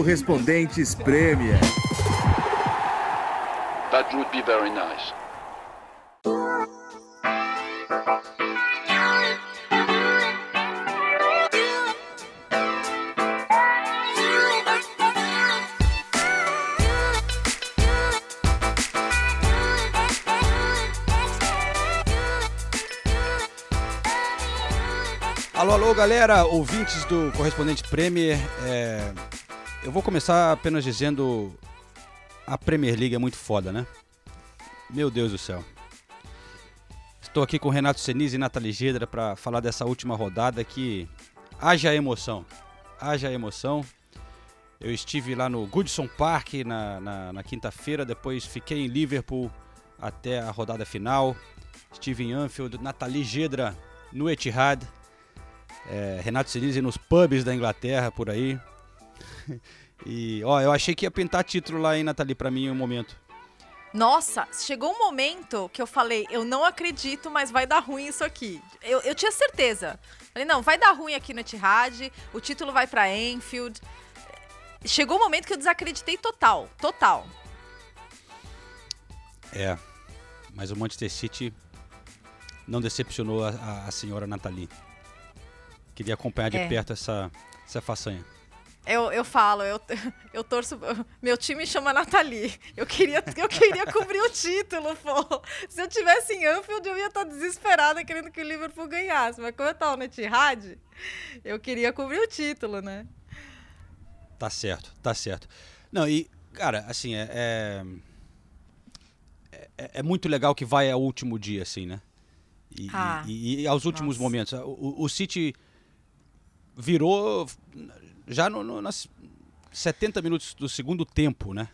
Correspondentes Premier. That would be very nice. Alô, alô, galera, ouvintes do Correspondente Premier. É, eu vou começar apenas dizendo: a Premier League é muito foda, né? Meu Deus do céu. Estou aqui com Renato Senise e Nathalie Gedra para falar dessa última rodada que haja emoção. Haja emoção. Eu estive lá no Goodson Park na, na, na quinta-feira, depois fiquei em Liverpool até a rodada final. Estive em Anfield, Nathalie Gedra no Etihad. É, Renato Sinise nos pubs da Inglaterra por aí. E, ó, eu achei que ia pintar título lá, hein, Nathalie, pra mim em um momento. Nossa, chegou um momento que eu falei, eu não acredito, mas vai dar ruim isso aqui. Eu, eu tinha certeza. Falei, não, vai dar ruim aqui no Etihad, o título vai pra Enfield. Chegou um momento que eu desacreditei total, total. É, mas o Manchester City não decepcionou a, a, a senhora Nathalie. Queria acompanhar de É. perto essa, essa façanha. Eu, eu falo, eu, eu torço. Meu time chama Nathalie. Eu queria, eu queria cobrir o título, pô. Se eu tivesse em Anfield, eu ia estar desesperada querendo que o Liverpool ganhasse. Mas como eu tava no Etihad, eu queria cobrir o título, né? Tá certo, tá certo. Não, e, cara, assim, é. É, é- é muito legal que vai ao último dia, assim, né? E, Ah, e- e aos últimos nossa. momentos. O- o City virou já no, no, nas 70 minutos do segundo tempo, né?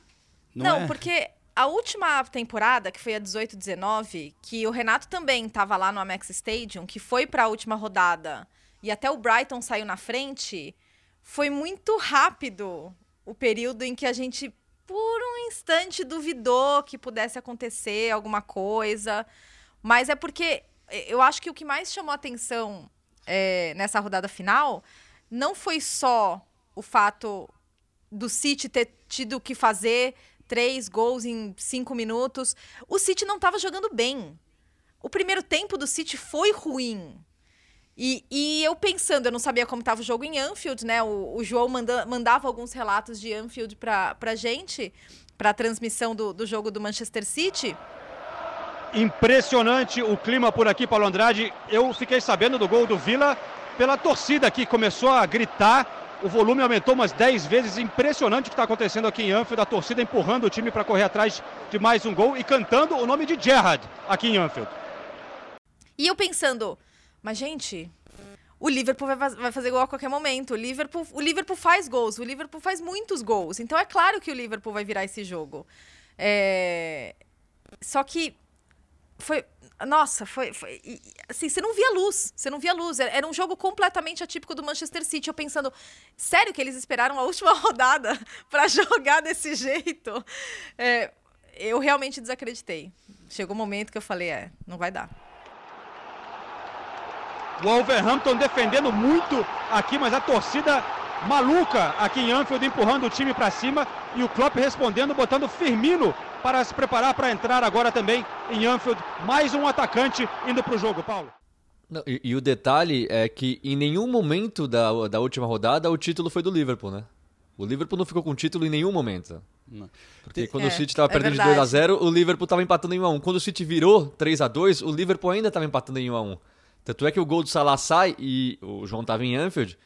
Não, é? porque a última temporada, que foi a 18-19, que o Renato também estava lá no Amex Stadium, que foi para a última rodada, e até o Brighton saiu na frente, foi muito rápido o período em que a gente, por um instante, duvidou que pudesse acontecer alguma coisa. Mas é porque eu acho que o que mais chamou atenção é, nessa rodada final não foi só o fato do City ter tido que fazer três gols em cinco minutos. O City não estava jogando bem. O primeiro tempo do City foi ruim. E, e eu pensando, eu não sabia como estava o jogo em Anfield, né? O, o João manda- mandava alguns relatos de Anfield para pra gente, para a transmissão do, do jogo do Manchester City. Impressionante o clima por aqui, Paulo Andrade. Eu fiquei sabendo do gol do Vila pela torcida que começou a gritar. O volume aumentou umas 10 vezes. Impressionante o que está acontecendo aqui em Anfield. A torcida empurrando o time para correr atrás de mais um gol e cantando o nome de Gerrard aqui em Anfield. E eu pensando, mas gente, o Liverpool vai, faz- vai fazer gol a qualquer momento. O Liverpool, o Liverpool faz gols, o Liverpool faz muitos gols. Então é claro que o Liverpool vai virar esse jogo. É, Só que foi. Nossa, foi. foi- assim, você não via luz. Você não via luz. Era- Era um jogo completamente atípico do Manchester City. Eu pensando, sério que eles esperaram a última rodada pra jogar desse jeito? É, eu realmente desacreditei. Chegou um momento que eu falei, é, não vai dar. Wolverhampton defendendo muito aqui, mas a torcida maluca aqui em Anfield empurrando o time para cima e o Klopp respondendo, botando Firmino para se preparar para entrar agora também em Anfield. Mais um atacante indo para o jogo, Paulo. Não, e, e o detalhe é que em nenhum momento da, da última rodada o título foi do Liverpool, né? O Liverpool não ficou com título em nenhum momento. Não. Porque quando É, o City estava é perdendo de verdade. 2 a 0 o Liverpool estava empatando em 1 a 1 Quando o City virou 3 a 2 o Liverpool ainda estava empatando em 1 a 1 Tanto é que o gol do Salah sai e o João estava em Anfield.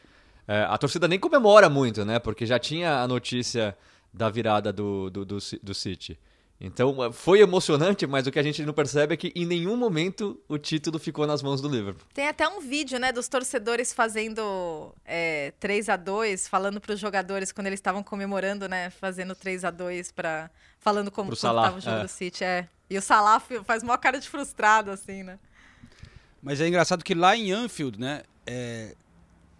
é, a torcida nem comemora muito, né? Porque já tinha a notícia da virada do, do, do, do City. Então é, foi emocionante, mas o que a gente não percebe é que em nenhum momento o título ficou nas mãos do Liverpool. Tem até um vídeo, né, dos torcedores fazendo é, 3 a 2 falando para os jogadores quando eles estavam comemorando, né, fazendo 3 a 2 para falando como Pro como Salah, tava o jogo é. do City, é. E o Salah faz uma cara de frustrado assim, né? Mas é engraçado que lá em Anfield, né, é,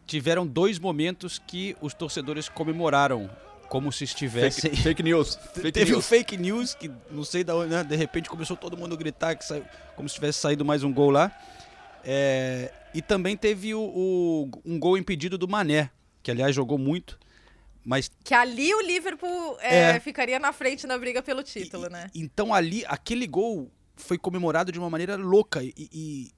tiveram dois momentos que os torcedores comemoraram como se estivessem. Fake, fake news. Fake Teve um news. fake news que não sei da onde, né? De repente começou todo mundo a gritar que saiu, como se tivesse saído mais um gol lá. É, e também teve o, o- um gol impedido do Mané, que aliás jogou muito. Mas Que ali o Liverpool é, É. ficaria na frente na briga pelo título, E- né? Então ali, aquele gol foi comemorado de uma maneira louca. E, e-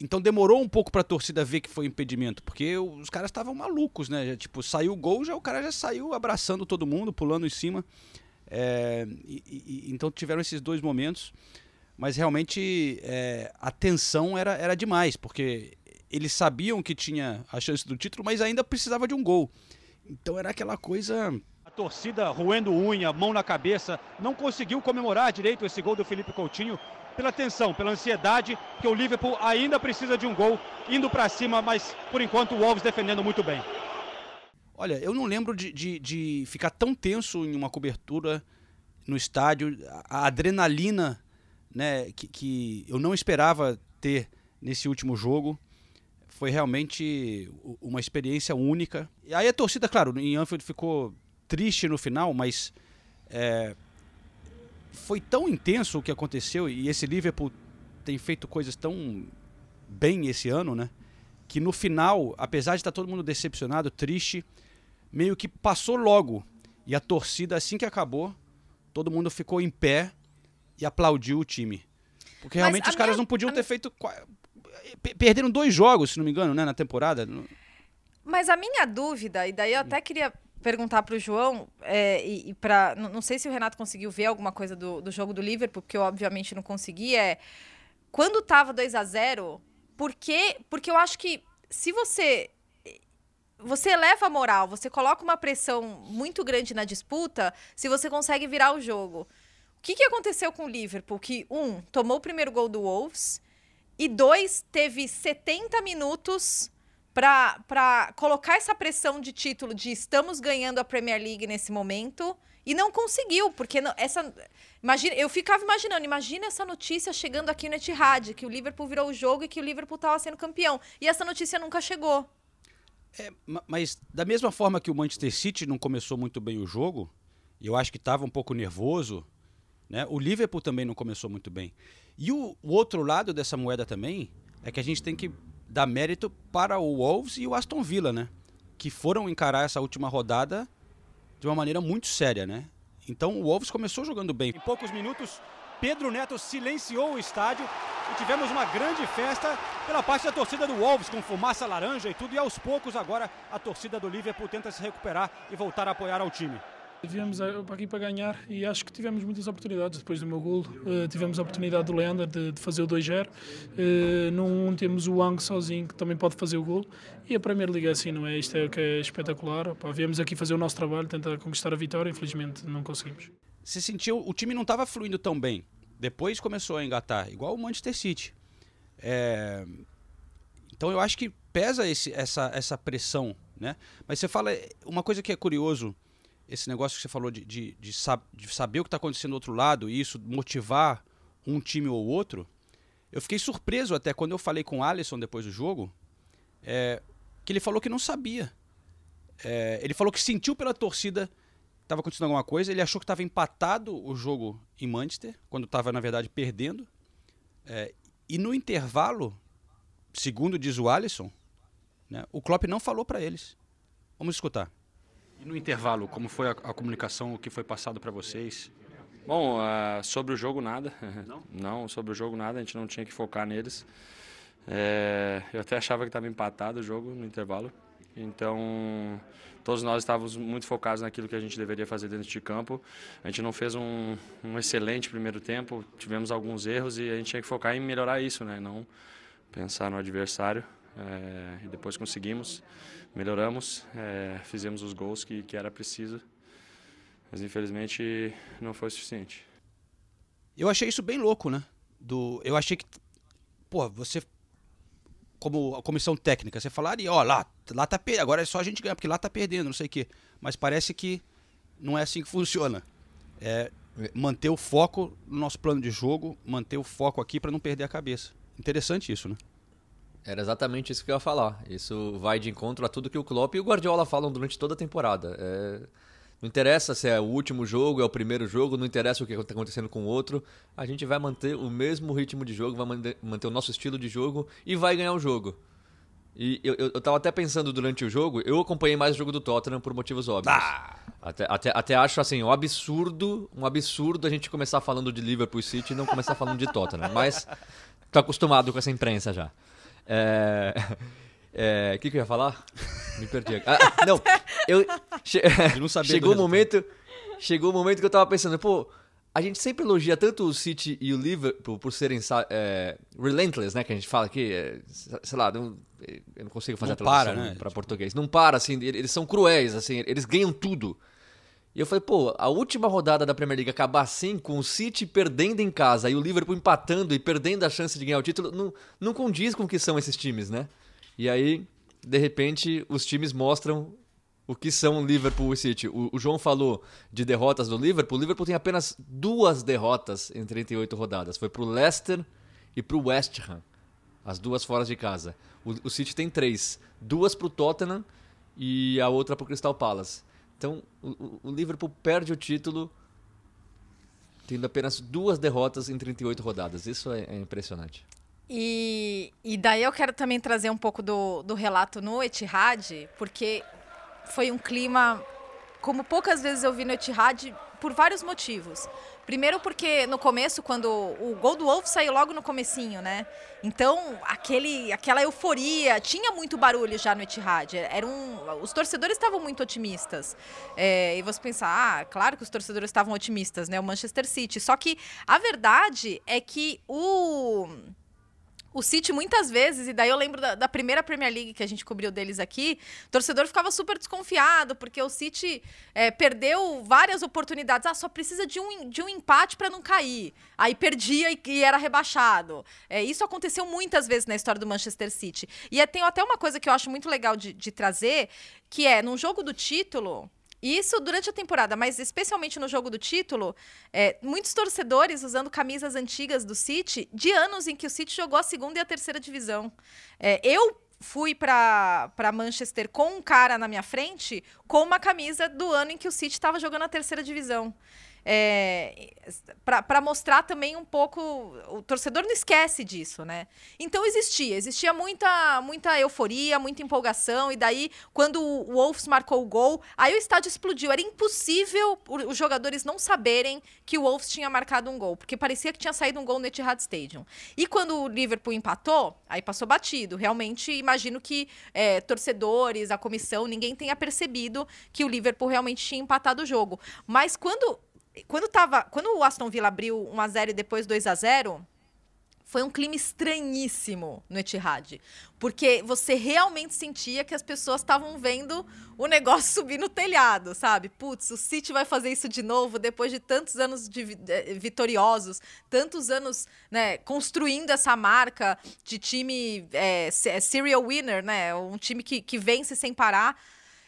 então demorou um pouco pra torcida ver que foi impedimento, porque os caras estavam malucos, né? Já, tipo, saiu o gol, já o cara já saiu abraçando todo mundo, pulando em cima. É, e- e- então tiveram esses dois momentos, mas realmente é, a tensão era, era demais, porque eles sabiam que tinha a chance do título, mas ainda precisava de um gol. Então era aquela coisa A torcida roendo unha, mão na cabeça, não conseguiu comemorar direito esse gol do Felipe Coutinho pela tensão, pela ansiedade, que o Liverpool ainda precisa de um gol, indo para cima, mas por enquanto o Wolves defendendo muito bem. Olha, eu não lembro de, de, de ficar tão tenso em uma cobertura no estádio. A, adrenalina né, que, que eu não esperava ter nesse último jogo foi realmente uma experiência única. E aí a torcida, claro, em Anfield ficou triste no final, mas é, foi tão intenso o que aconteceu e esse Liverpool tem feito coisas tão bem esse ano, né? Que no final, apesar de estar todo mundo decepcionado, triste, meio que passou logo. E a torcida, assim que acabou, todo mundo ficou em pé e aplaudiu o time. Porque Mas realmente os caras minha- não podiam a ter mi- feito. Perderam dois jogos, se não me engano, né, na temporada. Mas a minha dúvida, e daí eu até queria perguntar pro João, é, e, e para não, não sei se o Renato conseguiu ver alguma coisa do, do jogo do Liverpool, porque eu obviamente não consegui, é quando tava 2 a 0 por quê? Porque eu acho que se você você eleva a moral, você coloca uma pressão muito grande na disputa, se você consegue virar o jogo. O que, que aconteceu com o Liverpool? Que, um, tomou o primeiro gol do Wolves, e dois, teve 70 minutos para colocar essa pressão de título de estamos ganhando a Premier League nesse momento e não conseguiu, porque não- essa imagina, eu ficava imaginando, imagina essa notícia chegando aqui no Etihad, que o Liverpool virou o jogo e que o Liverpool estava sendo campeão, e essa notícia nunca chegou. É, ma- mas da mesma forma que o Manchester City não começou muito bem o jogo, eu acho que estava um pouco nervoso, né? O Liverpool também não começou muito bem. E o, o outro lado dessa moeda também é que a gente tem que dar mérito para o Wolves e o Aston Villa, né? Que foram encarar essa última rodada de uma maneira muito séria, né? Então o Wolves começou jogando bem. Em poucos minutos, Pedro Neto silenciou o estádio e tivemos uma grande festa pela parte da torcida do Wolves, com fumaça laranja e tudo. E aos poucos, agora, a torcida do Liverpool tenta se recuperar e voltar a apoiar ao time. Viemos aqui para ganhar e acho que tivemos muitas oportunidades depois do meu golo. Eh, tivemos a oportunidade do Leander de, fazer o 2-0. Eh, num temos o Wang sozinho que também pode fazer o golo. E a Premier League é assim, não é? Isto é o que é espetacular. Viemos aqui fazer o nosso trabalho, tentar conquistar a vitória. Infelizmente não conseguimos. Você sentiu, o time não estava fluindo tão bem. Depois começou a engatar, igual o Manchester City. É, Então eu acho que pesa esse- essa, essa pressão, né? Mas você fala uma coisa que é curioso, esse negócio que você falou de, de, de sab- de saber o que está acontecendo do outro lado e isso motivar um time ou outro. Eu fiquei surpreso até quando eu falei com o Alisson depois do jogo, é, que ele falou que não sabia. É, ele falou que sentiu pela torcida estava acontecendo alguma coisa. Ele achou que estava empatado o jogo em Manchester, quando estava, na verdade, perdendo. É, e no intervalo, segundo diz o Alisson, né, o Klopp não falou para eles. Vamos escutar. E no intervalo, como foi a, a comunicação, o que foi passado para vocês? Bom, ah, sobre o jogo nada. Não? sobre o jogo nada, a gente não tinha que focar neles. É, eu até achava que estava empatado o jogo no intervalo. Então, todos nós estávamos muito focados naquilo que a gente deveria fazer dentro de campo. A gente não fez um, um excelente primeiro tempo, tivemos alguns erros e a gente tinha que focar em melhorar isso, né? Não pensar no adversário. É, e depois conseguimos, melhoramos, é, fizemos os gols que, que era preciso. Mas infelizmente não foi suficiente. Eu achei isso bem louco, né? Do, eu achei que, pô, você, como a comissão técnica, você falaria, ó, lá, lá tá perdendo, agora é só a gente ganhar, porque lá tá perdendo, não sei o quê. Mas parece que não é assim que funciona. É manter o foco no nosso plano de jogo, manter o foco aqui para não perder a cabeça. Interessante isso, né? Era exatamente isso que eu ia falar. Isso vai de encontro a tudo que o Klopp e o Guardiola falam durante toda a temporada. É, Não interessa se é o último jogo, é o primeiro jogo, não interessa o que está acontecendo com o outro. A gente vai manter o mesmo ritmo de jogo, vai manter, o nosso estilo de jogo e vai ganhar o jogo. E eu, eu, eu tava até pensando durante o jogo, eu acompanhei mais o jogo do Tottenham por motivos óbvios. Até, até, até acho assim, um absurdo, um absurdo a gente começar falando de Liverpool City e não começar falando de Tottenham. Mas tô acostumado com essa imprensa já. É. é, O que, que eu ia falar? Me perdi. Ah, não, eu. che- não sabia chegou o momento. Chegou o momento que eu tava pensando, pô, a gente sempre elogia tanto o City e o Liverpool por serem é, relentless, né? Que a gente fala aqui, é, sei lá, não- eu não consigo fazer Não a tradução para, né? pra português. Não para, assim, ele- eles são cruéis, assim, eles ganham tudo. E eu falei, pô, a última rodada da Premier League acabar assim, com o City perdendo em casa e o Liverpool empatando e perdendo a chance de ganhar o título, não, não condiz com o que são esses times, né? E aí, de repente, os times mostram o que são Liverpool e City. O, o João falou de derrotas do Liverpool. O Liverpool tem apenas duas derrotas em 38 rodadas. Foi pro Leicester e pro West Ham. As duas fora de casa. O, o City tem três. Duas pro Tottenham e a outra pro Crystal Palace. Então, o, o- Liverpool perde o título tendo apenas duas derrotas em 38 rodadas. Isso é, é impressionante. E, e daí eu quero também trazer um pouco do, do relato no Etihad, porque foi um clima como poucas vezes eu vi no Etihad por vários motivos. Primeiro porque no começo, quando o gol do Wolf saiu logo no comecinho, né? Então, aquele, aquela euforia, tinha muito barulho já no Etihad. Era um, os torcedores estavam muito otimistas. É, e você pensar, ah, claro que os torcedores estavam otimistas, né? O Manchester City. Só que a verdade é que o o City muitas vezes, e daí eu lembro da, da primeira Premier League que a gente cobriu deles aqui, o torcedor ficava super desconfiado, porque o City é, perdeu várias oportunidades. Ah, só precisa de um, de um empate para não cair. Aí perdia e, e era rebaixado. É, isso aconteceu muitas vezes na história do Manchester City. E é, tem até uma coisa que eu acho muito legal de, de trazer, que é, num jogo do título, isso durante a temporada, mas especialmente no jogo do título, é, muitos torcedores usando camisas antigas do City de anos em que o City jogou a segunda e a terceira divisão. É, eu fui para Manchester com um cara na minha frente com uma camisa do ano em que o City estava jogando a terceira divisão. É, para mostrar também um pouco. O torcedor não esquece disso, né? Então existia, existia muita, muita euforia, muita empolgação, e daí, quando o Wolves marcou o gol, aí o estádio explodiu. Era impossível os jogadores não saberem que o Wolves tinha marcado um gol, porque parecia que tinha saído um gol no Etihad Stadium. E quando o Liverpool empatou, aí passou batido. Realmente, imagino que é, torcedores, a comissão, ninguém tenha percebido que o Liverpool realmente tinha empatado o jogo. Mas quando quando, tava, quando o Aston Villa abriu 1 a 0 e depois 2 a 0 foi um clima estranhíssimo no Etihad, porque você realmente sentia que as pessoas estavam vendo o negócio subir no telhado, sabe? Putz, o City vai fazer isso de novo depois de tantos anos de eh, vitoriosos, tantos anos né, construindo essa marca de time é, se- serial winner, né? Um time que, que vence sem parar.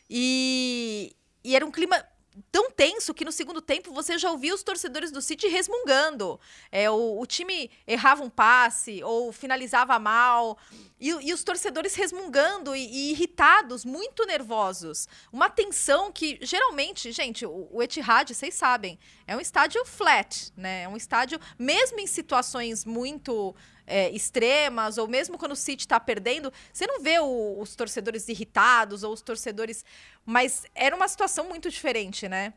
E, e era um clima tão tenso que no segundo tempo você já ouvia os torcedores do City resmungando. É, o, o time errava um passe ou finalizava mal. E, e os torcedores resmungando e, e irritados, muito nervosos. Uma tensão que, geralmente, gente, o, o Etihad, vocês sabem, é um estádio flat, né? É um estádio, mesmo em situações muito é, extremas, ou mesmo quando o City está perdendo, você não vê o- os torcedores irritados ou os torcedores. Mas era uma situação muito diferente, né?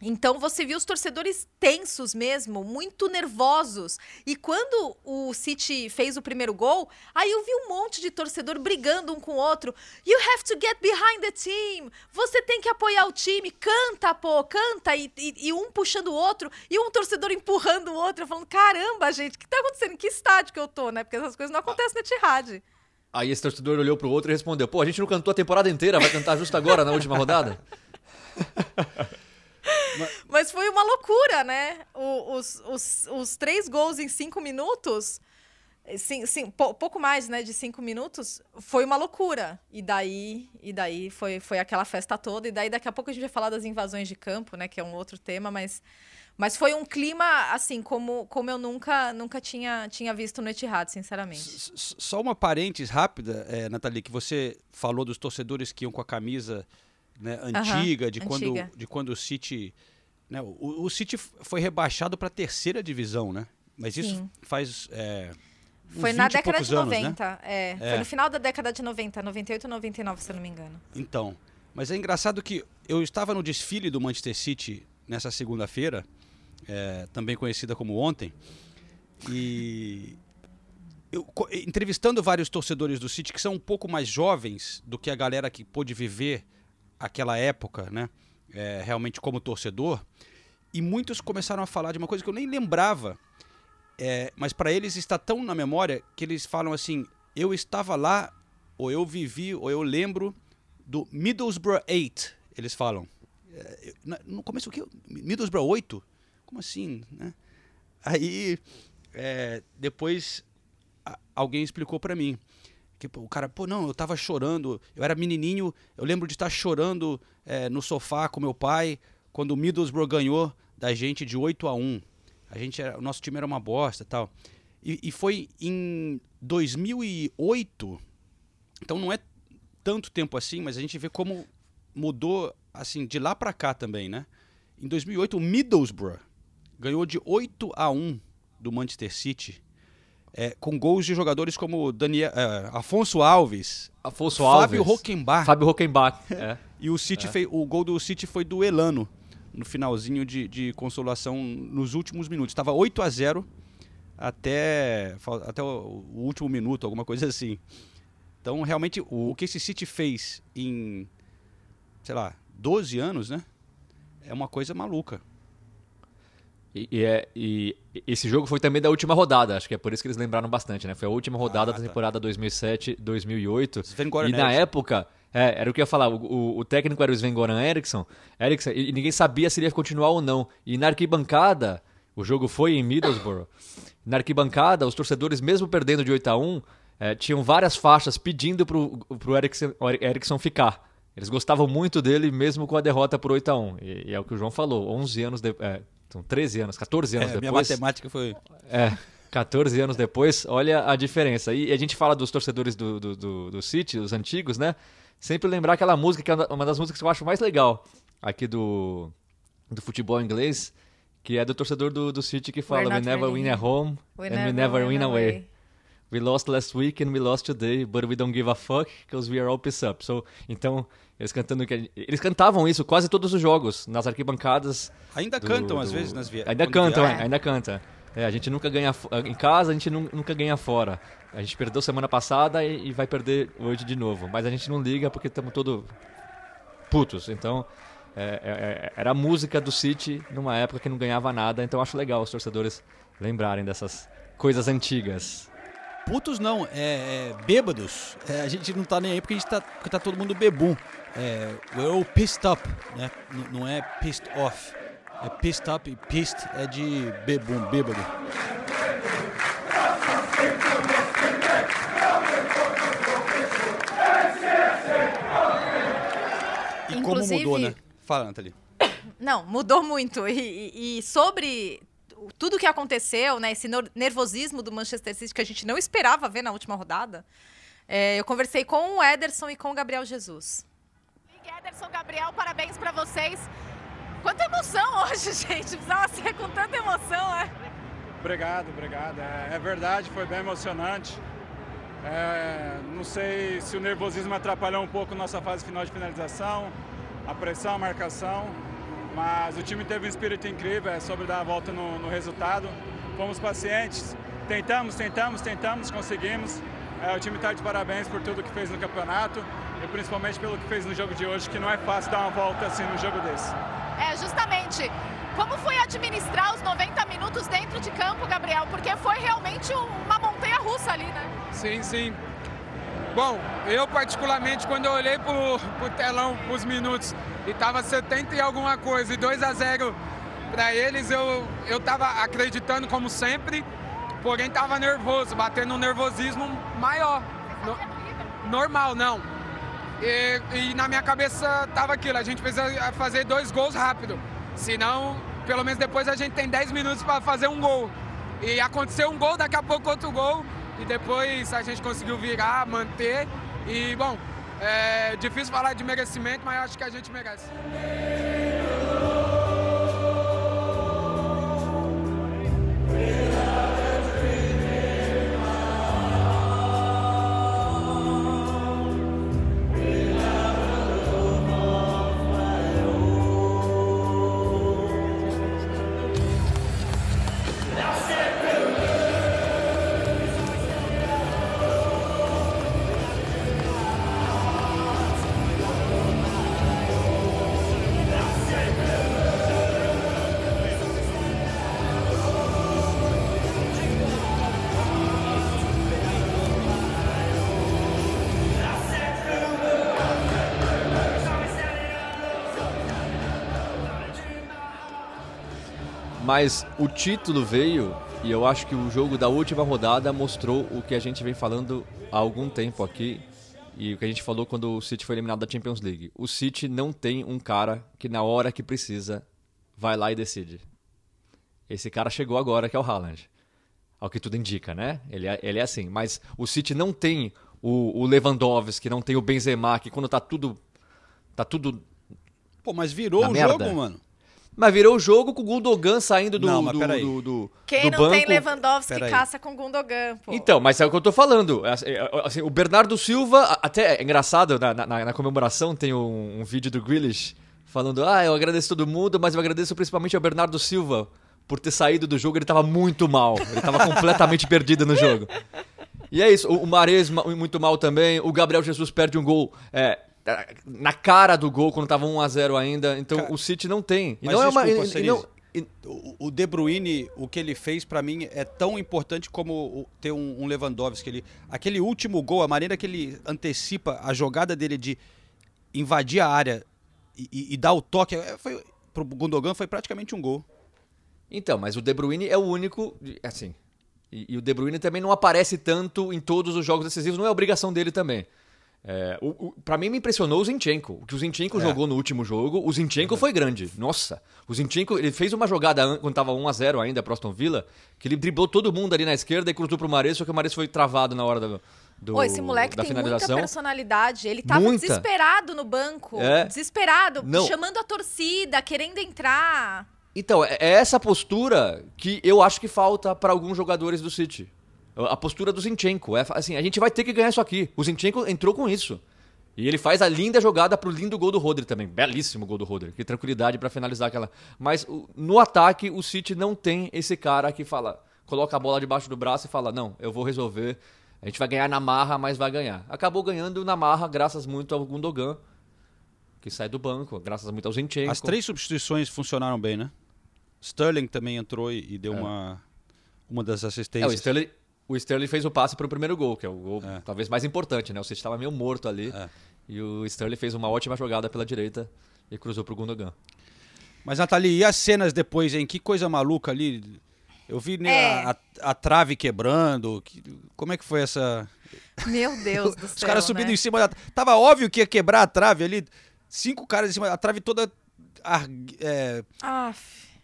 Então você viu os torcedores tensos mesmo, muito nervosos. E quando o City fez o primeiro gol, aí eu vi um monte de torcedor brigando um com o outro. You have to get behind the team. Você tem que apoiar o time. Canta, pô, canta. E, e- e um puxando o outro, e um torcedor empurrando o outro. Eu falando, caramba, gente, o que tá acontecendo? Em que estádio que eu tô, né? Porque essas coisas não acontecem no Etihad. Aí esse torcedor olhou pro outro e respondeu: Pô, a gente não cantou a temporada inteira, vai cantar justo agora, na última rodada? Mas foi uma loucura, né? O- os, os, os três gols em cinco minutos, sim, sim, pou- pouco mais né, de cinco minutos, foi uma loucura. E daí, e daí foi, foi aquela festa toda. E daí daqui a pouco a gente vai falar das invasões de campo, né? Que é um outro tema, mas, mas foi um clima, assim, como, como eu nunca, nunca tinha, tinha visto no Etihad, sinceramente. Só uma parênteses rápida, é, Nathalie, que você falou dos torcedores que iam com a camisa né, antiga, de, Quando, antiga. de quando o City. Né, o, o City foi rebaixado para a terceira divisão, né? Mas isso Sim. faz. é, Foi na 20 década de anos, né? 90. É, É. Foi no final da década de 90, 98 ou 99, se eu não me engano. Então, mas é engraçado que eu estava no desfile do Manchester City nessa segunda-feira, é, também conhecida como ontem, e eu, entrevistando vários torcedores do City que são um pouco mais jovens do que a galera que pôde viver aquela época, né? é, realmente como torcedor, e muitos começaram a falar de uma coisa que eu nem lembrava, é, mas para eles está tão na memória que eles falam assim: eu estava lá, ou eu vivi, ou eu lembro do Middlesbrough 8, eles falam. É, no começo o quê? Middlesbrough 8? Como assim, né? Aí, é, depois, a- alguém explicou pra mim. Que o cara, pô, não, eu tava chorando, eu era menininho, eu lembro de estar chorando é, no sofá com meu pai quando o Middlesbrough ganhou da gente de 8 a 1. A gente era, o nosso time era uma bosta tal. E, e foi em 2008, então não é tanto tempo assim, mas a gente vê como mudou assim de lá pra cá também, né? Em 2008 o Middlesbrough ganhou de 8 a 1 do Manchester City, é, com gols de jogadores como Daniel, é, Afonso Alves, Afonso Alves. Fábio Rockenbach. Fábio Rockenbach. É. E o City fez, o gol do City foi do Elano no finalzinho de, de consolação nos últimos minutos. Estava 8 a 0 até, até o, o último minuto, alguma coisa assim. Então, realmente, o, o que esse City fez em, sei lá, 12 anos, né? É uma coisa maluca. E, e é- e esse jogo foi também da última rodada, acho que é por isso que eles lembraram bastante, né? Foi a última rodada Ah, da tá. temporada 2007-2008. Sven-Goran E na época, é, era o que eu ia falar, o, o- o técnico era o Sven-Goran Eriksson, Eriksson, e e ninguém sabia se ele ia continuar ou não. E na arquibancada, o jogo foi em Middlesbrough, na arquibancada, os torcedores, mesmo perdendo de 8 a 1 é, tinham várias faixas pedindo pro, pro Eriksson, Eriksson ficar. Eles gostavam muito dele, mesmo com a derrota por 8 a 1 E, e é o que o João falou, 11 anos depois... É, são 13 anos, 14 anos É, minha depois... matemática foi. É, 14 anos depois, olha a diferença. E a gente fala dos torcedores do, do, do, do City, os antigos, né? Sempre lembrar aquela música, que é uma das músicas que eu acho mais legal aqui do, do futebol inglês, que é do torcedor do, do City que fala We never really- win at home We and we never win away. We lost last week and we lost today, but we don't give a fuck because we are all pissed up. So, então, eles cantando que eles cantavam isso quase todos os jogos nas arquibancadas Ainda do- cantam, às do- vezes, nas viagens. Ainda cantam, é, ainda canta. É, a gente nunca ganha fo- em casa, a gente nun- nunca ganha fora. A gente perdeu semana passada e, e vai perder hoje de novo. Mas a gente não liga porque estamos todos putos. Então, é, é, é, era a música do City numa época que não ganhava nada. Então, acho legal os torcedores lembrarem dessas coisas antigas. Putos não, é, é bêbados. É, a gente não tá nem aí porque a gente tá, porque tá todo mundo bebum. É, we're all pissed up, né? N- não é pissed off. É pissed up e pissed é de bebum, bêbado. E como Inclusive- mudou, né? Fala, Nathalie. Não, mudou muito. E, e- e sobre tudo que aconteceu, né, esse nervosismo do Manchester City que a gente não esperava ver na última rodada, é, eu conversei com o Ederson e com o Gabriel Jesus. Ederson, Gabriel, parabéns pra vocês. Quanta emoção hoje, gente. Precisava ser com tanta emoção, é? Obrigado, obrigado. É, é verdade, foi bem emocionante. É, não sei se o nervosismo atrapalhou um pouco nossa fase final de finalização, a pressão, a marcação, mas o time teve um espírito incrível, é sobre dar a volta no, no resultado. Fomos pacientes, tentamos, tentamos, tentamos, conseguimos. É, o time está de parabéns por tudo que fez no campeonato e principalmente pelo que fez no jogo de hoje, que não é fácil dar uma volta assim no jogo desse. É, justamente. Como foi administrar os 90 minutos dentro de campo, Gabriel? Porque foi realmente um- uma montanha russa ali, né? Sim, sim. Bom, eu particularmente, quando eu olhei pro, pro telão, pros minutos, e tava 70 e alguma coisa, e 2 a 0 para eles, eu, eu tava acreditando como sempre, porém tava nervoso, batendo um nervosismo maior. No- normal, não. E, e na minha cabeça tava aquilo, a gente precisa fazer dois gols rápido. Senão, pelo menos depois a gente tem 10 minutos para fazer um gol. E aconteceu um gol, daqui a pouco outro gol. E depois a gente conseguiu virar, manter. E, bom, é difícil falar de merecimento, mas acho que a gente merece. Mas o título veio e eu acho que o jogo da última rodada mostrou o que a gente vem falando há algum tempo aqui e o que a gente falou quando o City foi eliminado da Champions League. O City não tem um cara que na hora que precisa vai lá e decide. Esse cara chegou agora, que é o Haaland. Ao que tudo indica, né? Ele é, ele é assim. Mas o City não tem o, o Lewandowski, não tem o Benzema, que quando tá tudo. Tá tudo. Pô, mas virou o merda. jogo, mano. Mas virou o jogo com o Gundogan saindo do, Não, mas do, peraí. do, do, Quem do não tem banco. Lewandowski Peraí. caça com Gundogan, pô. Então, mas é o que eu tô falando. É, é, assim, o Bernardo Silva, até é engraçado, na, na- na comemoração tem um, um vídeo do Grealish falando: Ah, eu agradeço todo mundo, mas eu agradeço principalmente ao Bernardo Silva por ter saído do jogo. Ele tava muito mal. Ele tava completamente perdido no jogo. E é isso. O, o Mahrez ma- muito mal também. O Gabriel Jesus perde um gol. é, na cara do gol quando tava 1x0 ainda. Então Cara, o City não tem. E Mas não é uma. desculpa, e- e Cerise, não- e- o- De Bruyne, o que ele fez pra mim é tão importante como ter um, um Lewandowski. Ele, aquele último gol, a maneira que ele antecipa a jogada dele de invadir a área e, e- e dar o toque, é, foi, pro Gundogan foi praticamente um gol. Então, mas o De Bruyne é o único, assim. E, e o De Bruyne também não aparece tanto em todos os jogos decisivos, não é obrigação dele também. É, o, o, pra mim me impressionou o Zinchenko. O que o Zinchenko É. jogou no último jogo, o Zinchenko foi grande. Nossa, o Zinchenko, ele fez uma jogada an- quando tava 1x0 ainda pro Aston Villa, que ele driblou todo mundo ali na esquerda e cruzou pro Mares, só que o Mares foi travado na hora da, do, Pô, esse moleque da tem muita personalidade. Ele tava Muita. desesperado no banco. É. Desesperado, Não. chamando a torcida, querendo entrar. Então, é é essa postura que eu acho que falta para alguns jogadores do City. A postura do Zinchenko. É, assim, a gente vai ter que ganhar isso aqui. O Zinchenko entrou com isso. E ele faz a linda jogada pro lindo gol do Rodri também. Belíssimo gol do Rodri. Que tranquilidade para finalizar aquela. Mas no ataque, o City não tem esse cara que fala, coloca a bola debaixo do braço e fala: Não, eu vou resolver. A gente vai ganhar na marra, mas vai ganhar. Acabou ganhando na marra, graças muito ao Gundogan, que sai do banco, graças muito ao Zinchenko. As três substituições funcionaram bem, né? Sterling também entrou e, deu É. uma, uma das É, assistências. o Sterling, o Sterling fez o passe pro primeiro gol, que é o gol É. talvez mais importante, né? O City estava meio morto ali. É. E o Sterling fez uma ótima jogada pela direita e cruzou pro Gundogan. Mas, Nathalie, e as cenas depois, hein? Que coisa maluca ali. Eu vi né, É. a, a- a trave quebrando. que- como é que foi essa. Meu Deus do céu. Os caras subindo né? em cima da. Tava óbvio que ia quebrar a trave ali. Cinco caras em cima, a trave toda ar- é,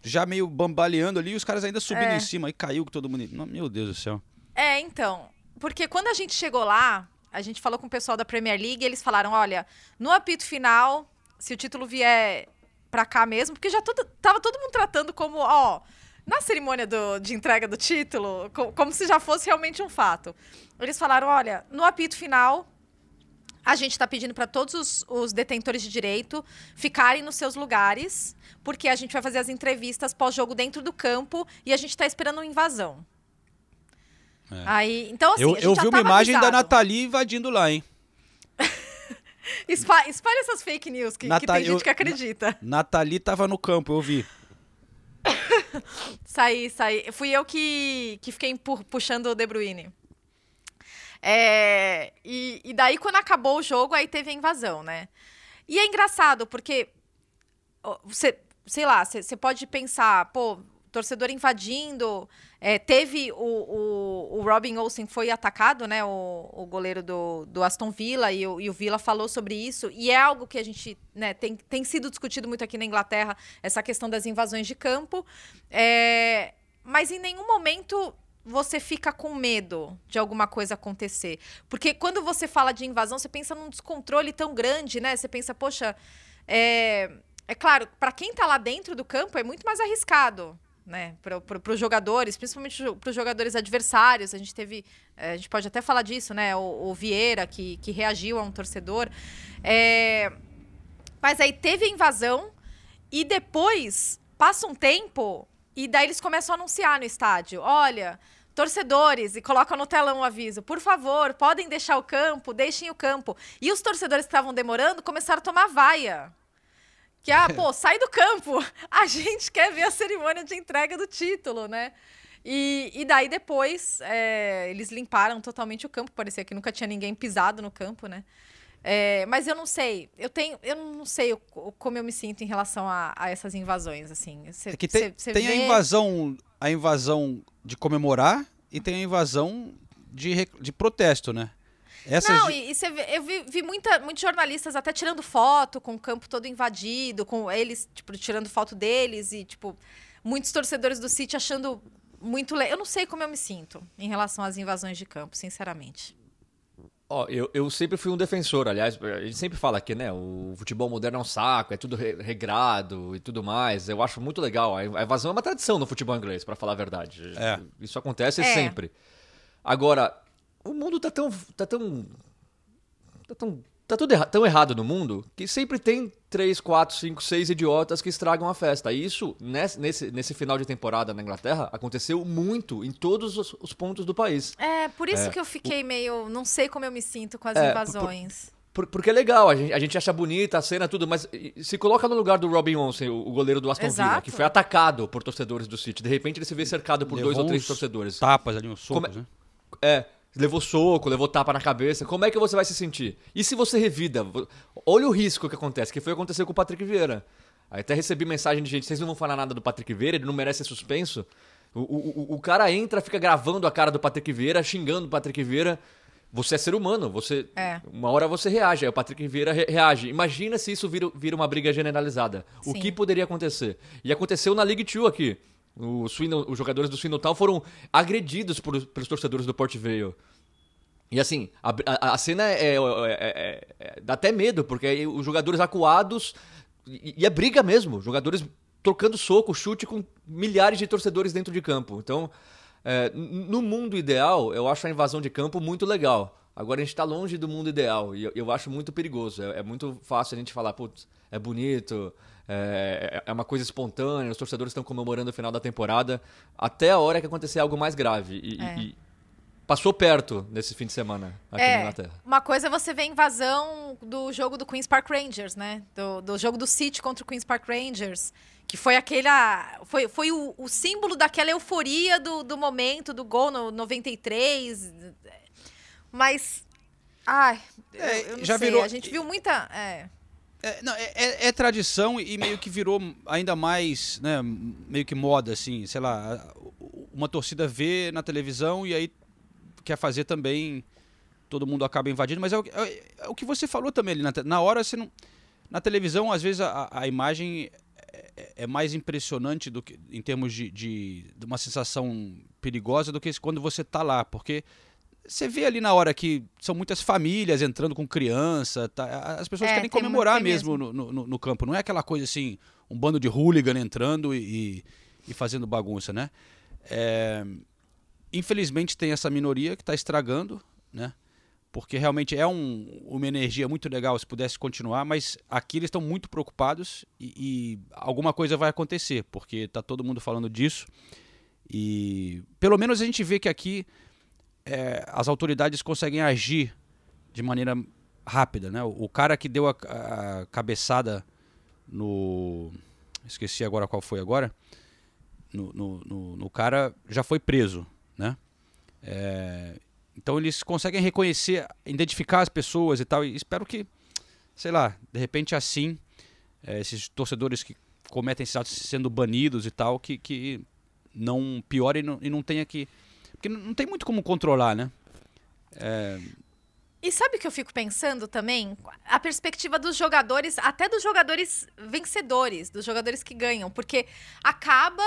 já meio bambaleando ali, e os caras ainda subindo É. em cima. Aí caiu com todo mundo. Não, Meu Deus do céu. É, então. Porque quando a gente chegou lá, a gente falou com o pessoal da Premier League e eles falaram: olha, no apito final, se o título vier pra cá mesmo, porque já todo, tava todo mundo tratando como, ó, na cerimônia do- de entrega do título, co- como se já fosse realmente um fato. Eles falaram: olha, no apito final. A gente está pedindo para todos os, os detentores de direito ficarem nos seus lugares, porque a gente vai fazer as entrevistas pós-jogo dentro do campo e a gente está esperando uma invasão. Aí, então, assim, eu eu vi uma imagem da avisado. Nathalie invadindo lá, hein? Espa- espalha essas fake news que, que Nathalie, tem gente eu- que acredita. Nathalie tava no campo, eu vi. Saí, saí. Fui eu que, que fiquei pu- puxando o De Bruyne. É, e, e daí, quando acabou o jogo, aí teve a invasão, né? E é engraçado, porque você, sei lá, você pode pensar, pô, torcedor invadindo. é, teve o, o, o Robin Olsen foi atacado, né? O, o goleiro do, do Aston Villa, e o, e o Villa falou sobre isso. E é algo que a gente né, tem, tem sido discutido muito aqui na Inglaterra, essa questão das invasões de campo. É, mas em nenhum momento você fica com medo de alguma coisa acontecer. Porque quando você fala de invasão, você pensa num descontrole tão grande, né? Você pensa, poxa, é, é claro, para quem tá lá dentro do campo é muito mais arriscado. Né, para os jogadores, principalmente para os jogadores adversários, a gente teve, eh, a gente pode até falar disso, né? O, o Vieira que, que reagiu a um torcedor, É, mas aí teve a invasão e depois passa um tempo e daí eles começam a anunciar no estádio, olha, torcedores e colocam no telão o aviso, por favor, podem deixar o campo, deixem o campo. E os torcedores que estavam demorando começaram a tomar vaia. Que, ah, pô, sai do campo. A gente quer ver a cerimônia de entrega do título, né? E, e daí depois é, eles limparam totalmente o campo. Parecia que nunca tinha ninguém pisado no campo, né? É, mas eu não sei, eu tenho, eu não sei o- o- como eu me sinto em relação a, a essas invasões, assim. Cê- É que tem, cê- cê tem a vê- invasão, a invasão de comemorar e tem a invasão de, de protesto, né? Essas Não, de- e, e você eu vi, vi muita, muitos jornalistas até tirando foto com o campo todo invadido, com eles, tipo, tirando foto deles e, tipo, muitos torcedores do City achando muito... Le... Eu não sei como eu me sinto em relação às invasões de campo, sinceramente. Ó, eu, eu sempre fui um defensor, aliás, a gente sempre fala aqui, né? O futebol moderno é um saco, é tudo re- regrado e tudo mais. Eu acho muito legal. A invasão é uma tradição no futebol inglês, pra falar a verdade. É. Isso acontece É. sempre. Agora, o mundo tá tão. tá tão. tá tão. tá tudo erra- tão errado no mundo que sempre tem três, quatro, cinco, seis idiotas que estragam a festa. E isso, nesse, nesse, nesse final de temporada na Inglaterra, aconteceu muito em todos os, os pontos do país. É, por isso É, que eu fiquei meio... Não sei como eu me sinto com as É, invasões. Por- porque é legal, a gente, a gente acha bonita a cena, tudo, mas se coloca no lugar do Robin Olsen, o, o goleiro do Aston Villa, que foi atacado por torcedores do City. De repente ele se vê cercado por dois levou ou três torcedores. Tapas ali, uns socos, Como né? É, levou soco, levou tapa na cabeça. Como é que você vai se sentir? E se você revida? Olha o risco que acontece, que foi acontecer com o Patrick Vieira. Aí até recebi mensagem de gente, vocês não vão falar nada do Patrick Vieira, ele não merece ser suspenso. O, o, o- o cara entra, fica gravando a cara do Patrick Vieira, xingando o Patrick Vieira. Você é ser humano, você. É. Uma hora você reage, aí o Patrick Vieira re- reage. Imagina se isso vira, vira uma briga generalizada. O Sim. que poderia acontecer? E aconteceu na League Two aqui. O Swindon- os jogadores do Swindon Town foram agredidos por- pelos torcedores do Port Vale. E assim, a, a- a cena é, é- é- é- dá até medo, porque aí os jogadores acuados. E, e é briga mesmo. Jogadores trocando soco, chute com milhares de torcedores dentro de campo. Então, é, no mundo ideal, eu acho a invasão de campo muito legal. Agora a gente está longe do mundo ideal e eu, eu acho muito perigoso. É, é muito fácil a gente falar, putz, é bonito, é, é uma coisa espontânea, os torcedores estão comemorando o final da temporada, até a hora que acontecer algo mais grave. E- É. e passou perto nesse fim de semana aqui na É, Inglaterra. uma coisa é você ver a invasão do jogo do Queen's Park Rangers, né? Do, do jogo do City contra o Queen's Park Rangers. Que foi aquele. Foi, foi o, o símbolo daquela euforia do, do momento, do gol no 93. Mas. Ai, eu- É, eu, não já sei. virou- A gente viu muita. É. É, não, é- é- é tradição e meio que virou ainda mais, né, meio que moda, assim, sei lá, uma torcida vê na televisão e aí quer fazer também, todo mundo acaba invadindo, mas é o, que- é- é o que você falou também ali, na, na hora você não... Na televisão, às vezes, a, a imagem é, é mais impressionante do que em termos de, de, de uma sensação perigosa do que quando você tá lá, porque você vê ali na hora que são muitas famílias entrando com criança, tá? as pessoas É, querem comemorar tem mesmo, No, no- no campo, não é aquela coisa assim, um bando de hooligan entrando e, e- e fazendo bagunça, né? É, infelizmente tem essa minoria que está estragando, né? Porque realmente é um- uma energia muito legal se pudesse continuar, mas aqui eles estão muito preocupados e, e alguma coisa vai acontecer, porque está todo mundo falando disso. E pelo menos a gente vê que aqui é, as autoridades conseguem agir de maneira rápida, né? O, o cara que deu a, a cabeçada no. Esqueci agora qual foi agora. No, no, no- no cara já foi preso, né? É, então eles conseguem reconhecer, identificar as pessoas e tal. E espero que, sei lá, de repente assim, é, esses torcedores que cometem esses atos sendo banidos e tal, que, que não piorem e não, tenha que. Porque não não tem muito como controlar, né? É, E sabe o que eu fico pensando também? A perspectiva dos jogadores, até dos jogadores vencedores, dos jogadores que ganham. Porque acaba.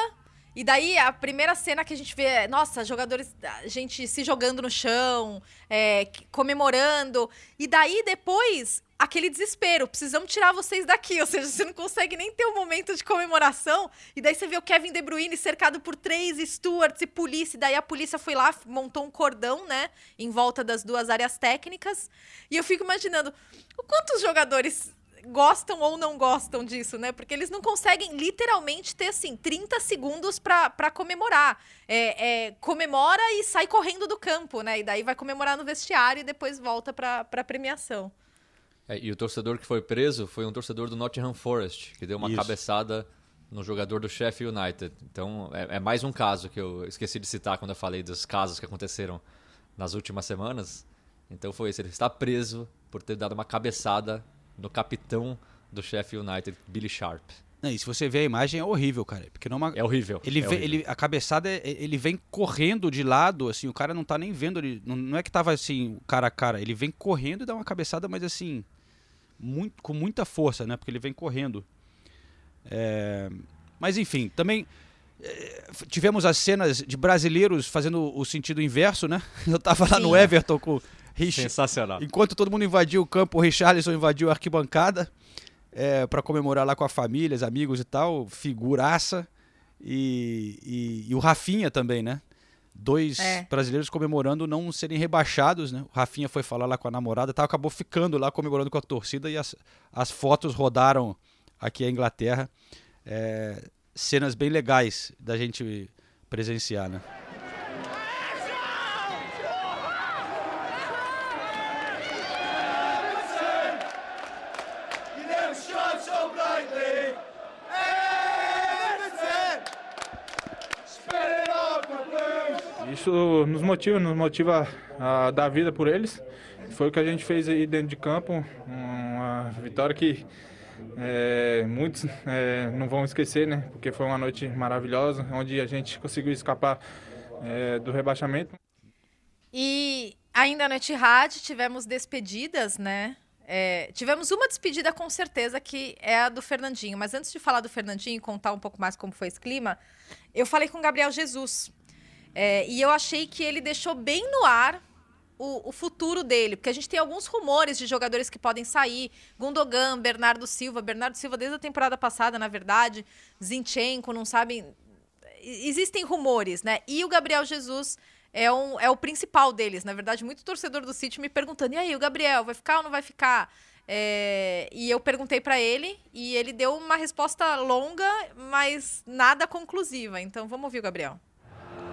E daí a primeira cena que a gente vê é, nossa, jogadores, gente se jogando no chão, é, comemorando. E daí depois, aquele desespero, precisamos tirar vocês daqui. Ou seja, você não consegue nem ter um momento de comemoração. E daí você vê o Kevin De Bruyne cercado por três stewards e polícia. E daí a polícia foi lá, montou um cordão, né, em volta das duas áreas técnicas. E eu fico imaginando o quanto os jogadores gostam ou não gostam disso, né? Porque eles não conseguem literalmente ter, assim, 30 segundos pra pra comemorar. É, é, comemora e sai correndo do campo, né? E daí vai comemorar no vestiário e depois volta pra, pra premiação. É, e o torcedor que foi preso foi um torcedor do Nottingham Forest, que deu uma Isso. cabeçada no jogador do Sheffield United. Então, é, é mais um caso que eu esqueci de citar quando eu falei dos casos que aconteceram nas últimas semanas. Então foi isso, ele está preso por ter dado uma cabeçada no capitão do Sheffield United, Billy Sharp. Não, e se você ver a imagem é horrível, cara. Porque não é, uma... É horrível. Ele é vem, horrível. ele, a cabeçada, é- ele vem correndo de lado, assim, o cara não tá nem vendo. Ele, não, não é que tava assim, cara a cara. Ele vem correndo e dá uma cabeçada, mas assim, muito, com muita força, né? Porque ele vem correndo. É, mas enfim, também é, tivemos as cenas de brasileiros fazendo o sentido inverso, né? Eu tava lá no Sim. Everton com Rich, Sensacional. Enquanto todo mundo invadiu o campo, o Richarlison invadiu a arquibancada é, para comemorar lá com a família, os amigos e tal, figuraça. E, e, e o Rafinha também, né? Dois É. brasileiros comemorando não serem rebaixados, né? O Rafinha foi falar lá com a namorada, tal, acabou ficando lá comemorando com a torcida e as, as fotos rodaram aqui a Inglaterra. É, cenas bem legais da gente presenciar, né? Isso nos motiva, nos motiva a dar vida por eles. Foi o que a gente fez aí dentro de campo, uma vitória que é, muitos é, não vão esquecer, né? Porque foi uma noite maravilhosa, onde a gente conseguiu escapar é, do rebaixamento. E ainda no Etihad tivemos despedidas, né? É, tivemos uma despedida com certeza que é a do Fernandinho. Mas antes de falar do Fernandinho e contar um pouco mais como foi esse clima, eu falei com o Gabriel Jesus. É, e eu achei que ele deixou bem no ar o, o futuro dele, porque a gente tem alguns rumores de jogadores que podem sair. Gundogan, Bernardo Silva. Bernardo Silva desde a temporada passada, na verdade. Zinchenko, não sabem. Existem rumores, né? E o Gabriel Jesus é, um, é o principal deles. Na verdade, muito torcedor do City me perguntando: e aí, o Gabriel, vai ficar ou não vai ficar? É, e eu perguntei pra ele e ele deu uma resposta longa, mas nada conclusiva. Então vamos ouvir o Gabriel.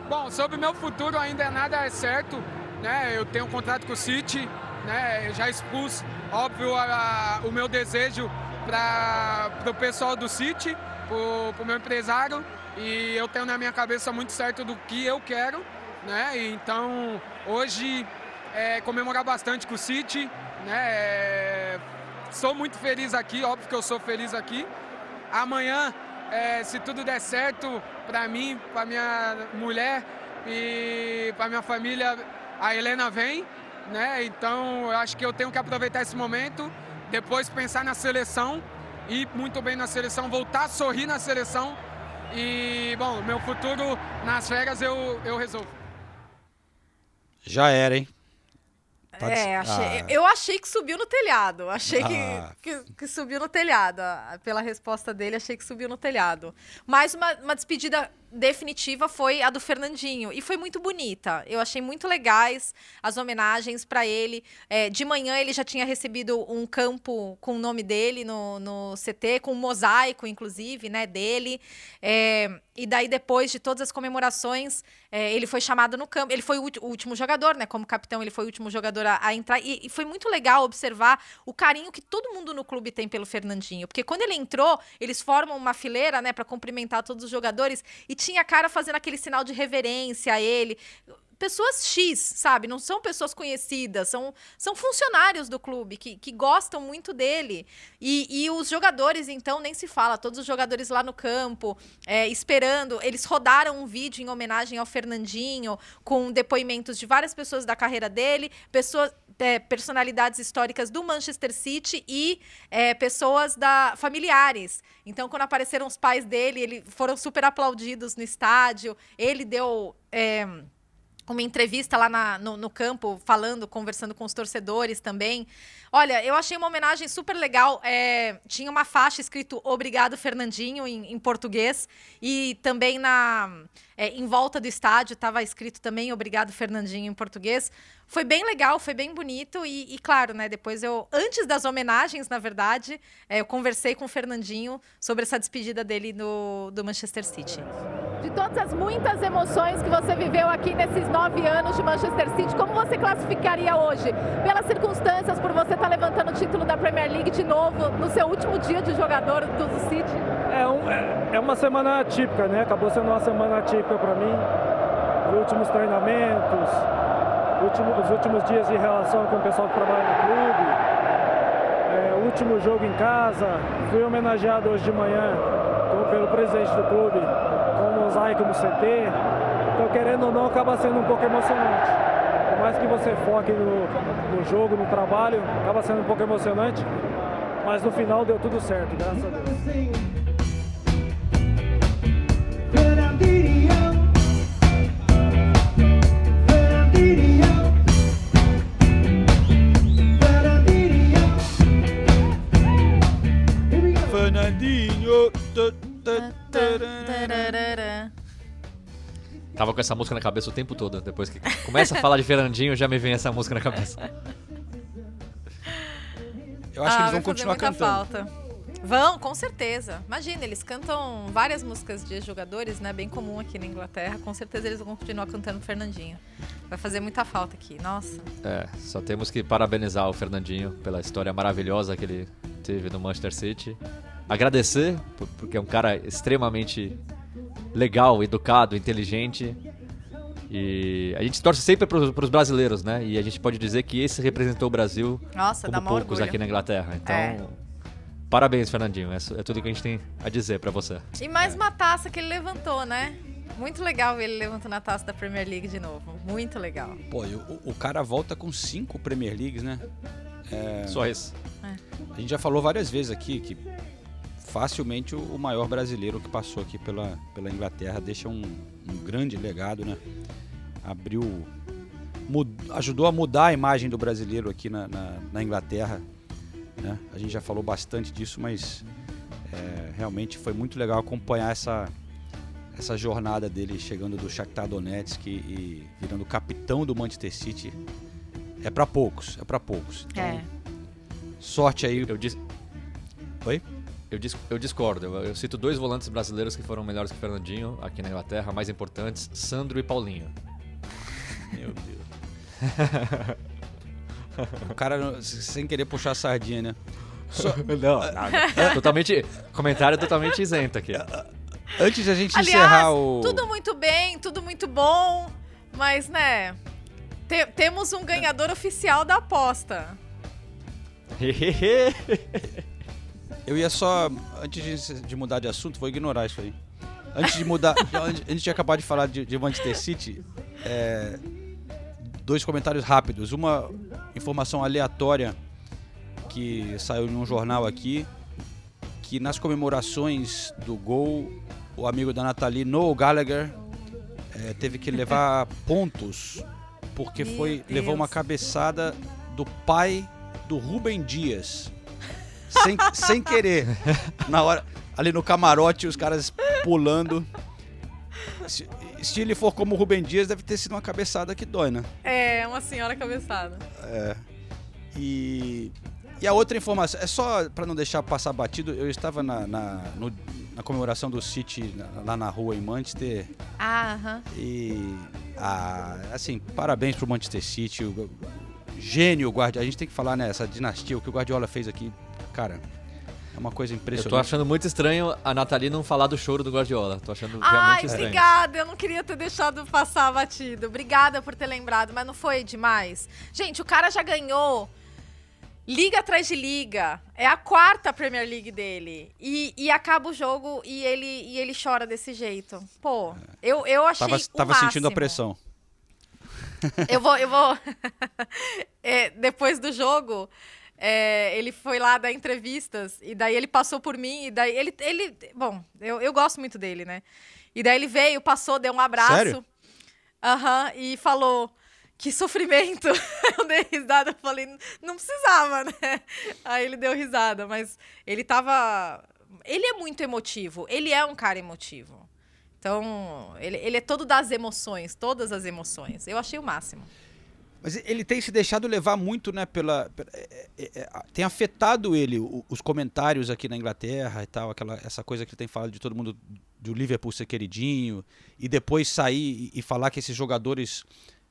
Bom, sobre o meu futuro ainda nada é certo, né? Eu tenho um contrato com o City, né? Eu já expus, óbvio, a- a- o meu desejo para o pessoal do City, para o meu empresário, e eu tenho na minha cabeça muito certo do que eu quero, né? Então, hoje, é, comemorar bastante com o City, né? É, sou muito feliz aqui, óbvio que eu sou feliz aqui. Amanhã, é, se tudo der certo, para mim, para minha mulher e para minha família, a Helena vem, né? Então, eu acho que eu tenho que aproveitar esse momento, depois pensar na seleção, ir muito bem na seleção, voltar a sorrir na seleção e, bom, meu futuro nas férias eu, eu resolvo. Já era, hein? Tá É, achei- Ah. eu achei que subiu no telhado. Achei que- Ah. que, que, subiu no telhado. Ah, Pela resposta dele, achei que subiu no telhado. Mas uma, uma despedida definitiva foi a do Fernandinho. E foi muito bonita. Eu achei muito legais as homenagens para ele. É, de manhã ele já tinha recebido um campo com o nome dele no, no CT, com um mosaico, inclusive, né, dele. É, e daí, depois de todas as comemorações, é, ele foi chamado no campo. Ele foi o, último jogador, né? Como capitão, ele foi o último jogador a, a entrar. E, e foi muito legal observar o carinho que todo mundo no clube tem pelo Fernandinho. Porque quando ele entrou, eles formam uma fileira, né, para cumprimentar todos os jogadores. E tinha cara fazendo aquele sinal de reverência a ele pessoas X, sabe? Não são pessoas conhecidas, são, são funcionários do clube que, que gostam muito dele. E, e os jogadores, então, nem se fala, todos os jogadores lá no campo, é, esperando. Eles rodaram um vídeo em homenagem ao Fernandinho, com depoimentos de várias pessoas da carreira dele, pessoas. É, personalidades históricas do Manchester City e é, pessoas da familiares. Então, quando apareceram os pais dele, ele, foram super aplaudidos no estádio. Ele deu é, uma entrevista lá na- no, no campo, falando, conversando com os torcedores também. Olha, eu achei uma homenagem super legal. É, tinha uma faixa escrito Obrigado, Fernandinho, em, em português. E também na é, em volta do estádio estava escrito também Obrigado, Fernandinho, em português. Foi bem legal, foi bem bonito. E, e, claro, né, depois eu, antes das homenagens, na verdade, é, eu conversei com o Fernandinho sobre essa despedida dele do, do Manchester City. De todas as muitas emoções que você viveu aqui nesses nove anos de Manchester City, como você classificaria hoje? Pelas circunstâncias, por você estar levantando o título da Premier League de novo, no seu último dia de jogador do City? É, um- é- é uma semana atípica, né? Acabou sendo uma semana atípica para mim. Os últimos treinamentos, último, os últimos dias em relação com o pessoal que trabalha no clube. É, último jogo em casa. Fui homenageado hoje de manhã pelo presidente do clube com o mosaico no CT. Então, querendo ou não, acaba sendo um pouco emocionante. Por mais que você foque no, no jogo, no trabalho, acaba sendo um pouco emocionante. Mas no final deu tudo certo, graças a Deus. Fernandinho. Tava com essa música na cabeça o tempo todo. Depois que começa a falar de Fernandinho, já me vem essa música na cabeça. Eu acho que Ah, eles vão vai fazer continuar cantando. Falta. Vão, com certeza. Imagina, eles cantam várias músicas de jogadores, né? Bem comum aqui na Inglaterra. Com certeza eles vão continuar cantando Fernandinho. Vai fazer muita falta aqui. Nossa. É, só temos que parabenizar o Fernandinho pela história maravilhosa que ele teve no Manchester City. Agradecer, por- porque é um cara extremamente legal, educado, inteligente. E a gente torce sempre para os brasileiros, né? E a gente pode dizer que esse representou o Brasil Nossa, como poucos orgulho. aqui na Inglaterra. Então, É. parabéns, Fernandinho. É, é tudo que a gente tem a dizer para você. E mais uma taça que ele levantou, né? Muito legal ver ele levantando a taça da Premier League de novo. Muito legal. Pô, e o, o cara volta com cinco Premier Leagues, né? É, Só isso. A gente já falou várias vezes aqui que facilmente o, o maior brasileiro que passou aqui pela, pela Inglaterra deixa um, um grande legado, né? Abriu. mud- ajudou a mudar a imagem do brasileiro aqui na, na, na Inglaterra. Né? A gente já falou bastante disso, mas é, realmente foi muito legal acompanhar essa, essa jornada dele chegando do Shakhtar Donetsk e, e virando capitão do Manchester City. É para poucos, é para poucos. Então, É. Sorte aí. Eu disse. Oi? Eu, dis- eu discordo. Eu, eu cito dois volantes brasileiros que foram melhores que o Fernandinho aqui na Inglaterra, mais importantes: Sandro e Paulinho. Meu Deus. O cara, sem querer puxar a sardinha, né? Só- Não, nada. totalmente. Comentário totalmente isento aqui. Antes da gente Aliás, encerrar o. tudo muito bem, tudo muito bom, mas, né, te- temos um ganhador oficial da aposta. Eu ia só. Antes de, de mudar de assunto, vou ignorar isso aí. Antes de mudar. antes- antes de acabar de falar de, de Manchester City, é, dois comentários rápidos. Uma informação aleatória que saiu em um jornal aqui. Que nas comemorações do gol, o amigo da Nathalie, Noel Gallagher, é, teve que levar pontos porque Meu foi Deus. levou uma cabeçada do pai do Rubem Dias. Sem, sem querer. Na hora, ali no camarote, os caras pulando. Se, se ele for como o Rubem Dias, deve ter sido uma cabeçada que dói, né? É, uma senhora cabeçada. É. E, e a outra informação, é só para não deixar passar batido, eu estava na, na, no- na comemoração do City na- lá na rua em Manchester Ah, aham. e ah, assim, parabéns pro Manchester City, o, o gênio Guardiola. A gente tem que falar nessa dinastia, o que o Guardiola fez aqui, cara, é uma coisa Eu tô impressionante. achando muito estranho a Nathalie não falar do choro do Guardiola. Tô achando Ai, realmente estranho. obrigada. Eu não queria ter deixado passar batido. Obrigada por ter lembrado, mas não foi demais. Gente, o cara já ganhou liga atrás de liga. É a quarta Premier League dele. E, e acaba o jogo e ele, e ele chora desse jeito. Pô, eu, eu achei Tava, o tava sentindo a máximo. pressão. Eu vou, eu vou. É, depois do jogo, é, ele foi lá dar entrevistas e daí ele passou por mim e daí ele, ele, bom, eu, eu gosto muito dele, né? E daí ele veio, passou, deu um abraço, aham, e falou que sofrimento. eu dei risada, eu falei, não precisava, né? Aí ele deu risada, mas ele tava, ele é muito emotivo, ele é um cara emotivo. Então, ele, ele é todo das emoções, todas as emoções. Eu achei o máximo. Mas ele tem se deixado levar muito, né, pela... pela- é- é- é- tem afetado ele, o- os comentários aqui na Inglaterra e tal, aquela, essa coisa que ele tem falado de todo mundo do Liverpool ser queridinho, e depois sair e, e falar que esses jogadores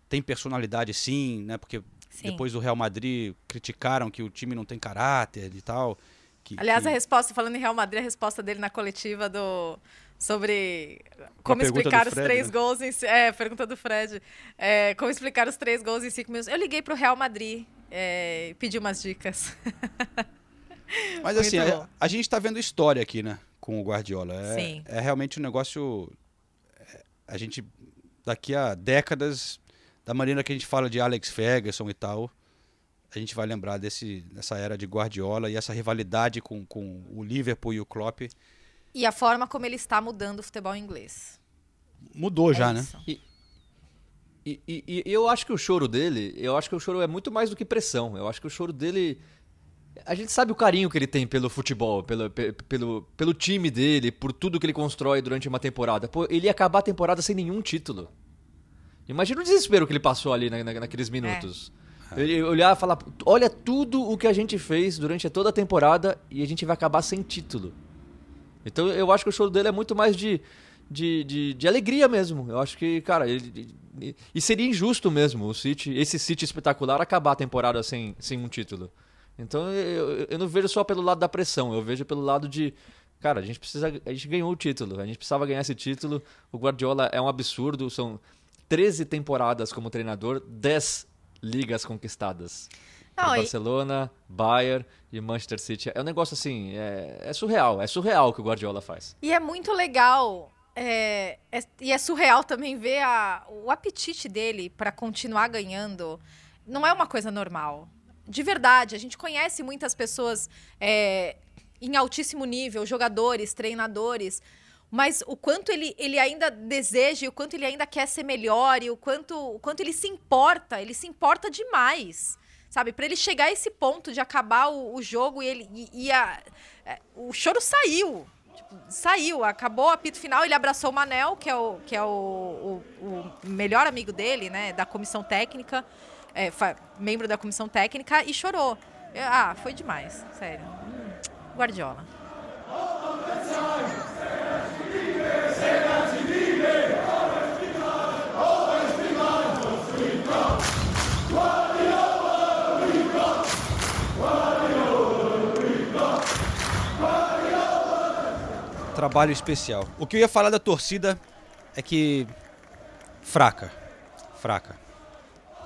têm personalidade sim, né, porque Sim. depois do Real Madrid criticaram que o time não tem caráter e tal. que- Aliás, que- a resposta, falando em Real Madrid, a resposta dele na coletiva do, sobre como explicar os Fred, três né? gols em é pergunta do Fred É, como explicar os três gols em cinco minutos eu liguei pro Real Madrid é, e pedi umas dicas Mas Muito assim, bom. a, a gente tá vendo história aqui, né? Com o Guardiola. É, Sim. é realmente um negócio. é, A gente, daqui a décadas, da maneira que a gente fala de Alex Ferguson e tal, a gente vai lembrar desse, dessa era de Guardiola e essa rivalidade com, com o Liverpool e o Klopp. E a forma como ele está mudando o futebol inglês Mudou já, É né? isso. E, e, e- e eu acho que o choro dele, eu acho que o choro é muito mais do que pressão. Eu acho que o choro dele. A gente sabe o carinho que ele tem pelo futebol, pelo, pe- pelo, pelo time dele, por tudo que ele constrói durante uma temporada. Pô, ele ia acabar a temporada sem nenhum título. Imagina o desespero que ele passou ali na- na- naqueles minutos. Ele olhar e falar: olha tudo o que a gente fez durante toda a temporada e a gente vai acabar sem título. Então eu acho que o show dele é muito mais de, de, de, de alegria mesmo. Eu acho que, cara, ele, e- e seria injusto mesmo o City, esse City espetacular acabar a temporada sem, sem um título. Então eu, eu não vejo só pelo lado da pressão, eu vejo pelo lado de. Cara, a gente precisa. A gente ganhou o título, a gente precisava ganhar esse título. O Guardiola é um absurdo, são 13 temporadas como treinador, 10 ligas conquistadas. Não, Por e- Barcelona, Bayern e Manchester City. É um negócio assim, é, é surreal. É surreal o que o Guardiola faz. E é muito legal. é, é- e é surreal também ver a- o apetite dele para continuar ganhando. Não é uma coisa normal. De verdade, a gente conhece muitas pessoas é, em altíssimo nível, jogadores, treinadores. Mas o quanto ele, ele ainda deseja, o quanto ele ainda quer ser melhor, e o quanto, o quanto ele se importa, ele se importa demais. Sabe, para ele chegar a esse ponto de acabar o, o jogo e ele e, e a- é, o choro saiu. Tipo, saiu, acabou o apito final, ele abraçou o Manel, que é o, que é o, o, o melhor amigo dele, né, da comissão técnica, é, membro da comissão técnica, e chorou. É, Ah, foi demais, sério. Hum, Guardiola. Trabalho especial. O que eu ia falar da torcida é que. fraca. Fraca.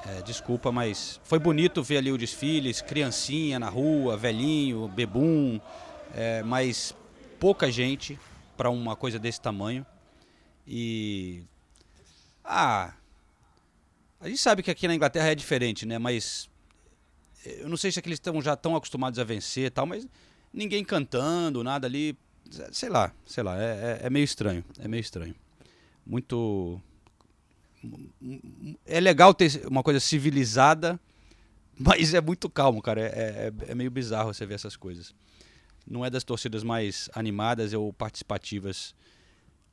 É, desculpa, mas foi bonito ver ali o desfile, criancinha na rua, velhinho, bebum, é, mas pouca gente para uma coisa desse tamanho. E. Ah. A gente sabe que aqui na Inglaterra é diferente, né? Mas. Eu não sei se é que eles estão já tão acostumados a vencer e tal, mas ninguém cantando, nada ali. Sei lá, sei lá, é, é- é meio estranho. É meio estranho. Muito. É legal ter uma coisa civilizada, mas é muito calmo, cara. É, é- é meio bizarro você ver essas coisas. Não é das torcidas mais animadas ou participativas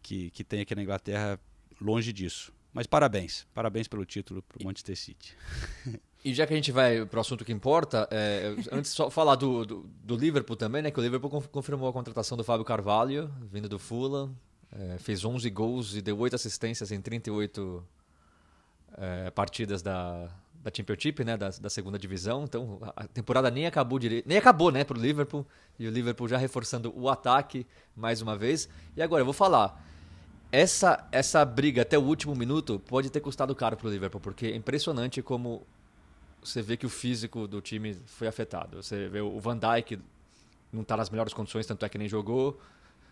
que, que tem aqui na Inglaterra, longe disso. Mas parabéns, parabéns pelo título pro Manchester City. E já que a gente vai pro assunto que importa, é, antes só falar do, do, do Liverpool também, né? Que o Liverpool conf- confirmou a contratação do Fábio Carvalho, vindo do Fulham. é, fez 11 gols e deu 8 assistências em 38 é, partidas da, da Championship, né? Da, da segunda divisão. Então a temporada nem acabou direito. Nem acabou, né? Pro Liverpool. E o Liverpool já reforçando o ataque mais uma vez. E agora, eu vou falar. Essa, essa briga até o último minuto pode ter custado caro pro Liverpool, porque é impressionante como você vê que o físico do time foi afetado. Você vê o Van Dijk não está nas melhores condições, tanto é que nem jogou.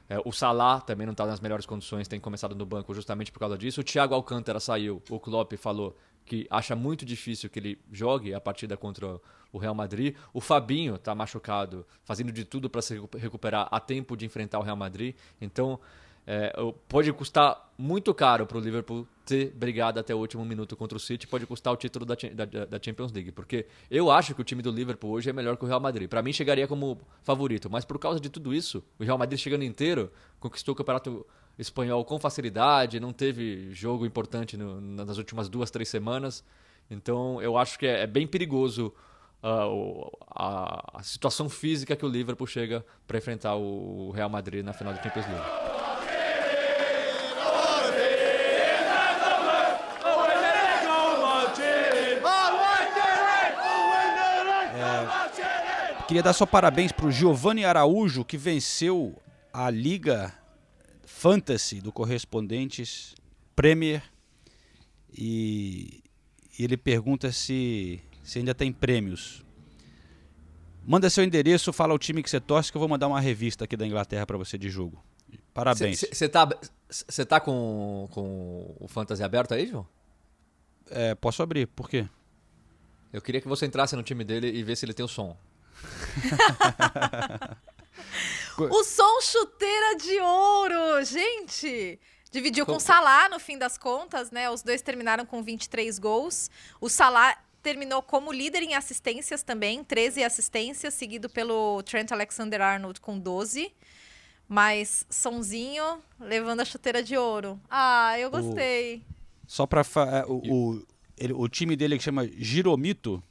É, o Salah também não está nas melhores condições, tem começado no banco justamente por causa disso. O Thiago Alcântara saiu, o Klopp falou que acha muito difícil que ele jogue a partida contra o Real Madrid. O Fabinho está machucado, fazendo de tudo para se recu- recuperar a tempo de enfrentar o Real Madrid. Então, é, pode custar muito caro para o Liverpool ter brigado até o último minuto contra o City, pode custar o título da, da- da- Champions League, porque eu acho que o time do Liverpool hoje é melhor que o Real Madrid. Para mim chegaria como favorito, mas por causa de tudo isso, o Real Madrid chegando inteiro, conquistou o campeonato espanhol com facilidade, não teve jogo importante no- nas últimas duas, três semanas. Então eu acho que é, é bem perigoso o- a, a situação física que o Liverpool chega para enfrentar o Real Madrid na final da Champions League. Queria dar só parabéns pro Giovanni Araújo, que venceu a Liga Fantasy do Correspondentes Premier e, e ele pergunta se, se ainda tem prêmios. Manda seu endereço, fala o time que você torce que eu vou mandar uma revista aqui da Inglaterra para você de jogo. Parabéns. Você tá, cê tá com, com o Fantasy aberto aí, João? É, posso abrir, por quê? Eu queria que você entrasse no time dele e vê se ele tem o som. o som chuteira de ouro, gente! Dividiu com o Salah no fim das contas, né? Os dois terminaram com 23 gols. O Salah terminou como líder em assistências também, 13 assistências, seguido pelo Trent Alexander-Arnold com 12. Mas Sonzinho levando a chuteira de ouro. Ah, eu gostei. O... Só pra. Fa... O, o, ele, o time dele que chama Giromito.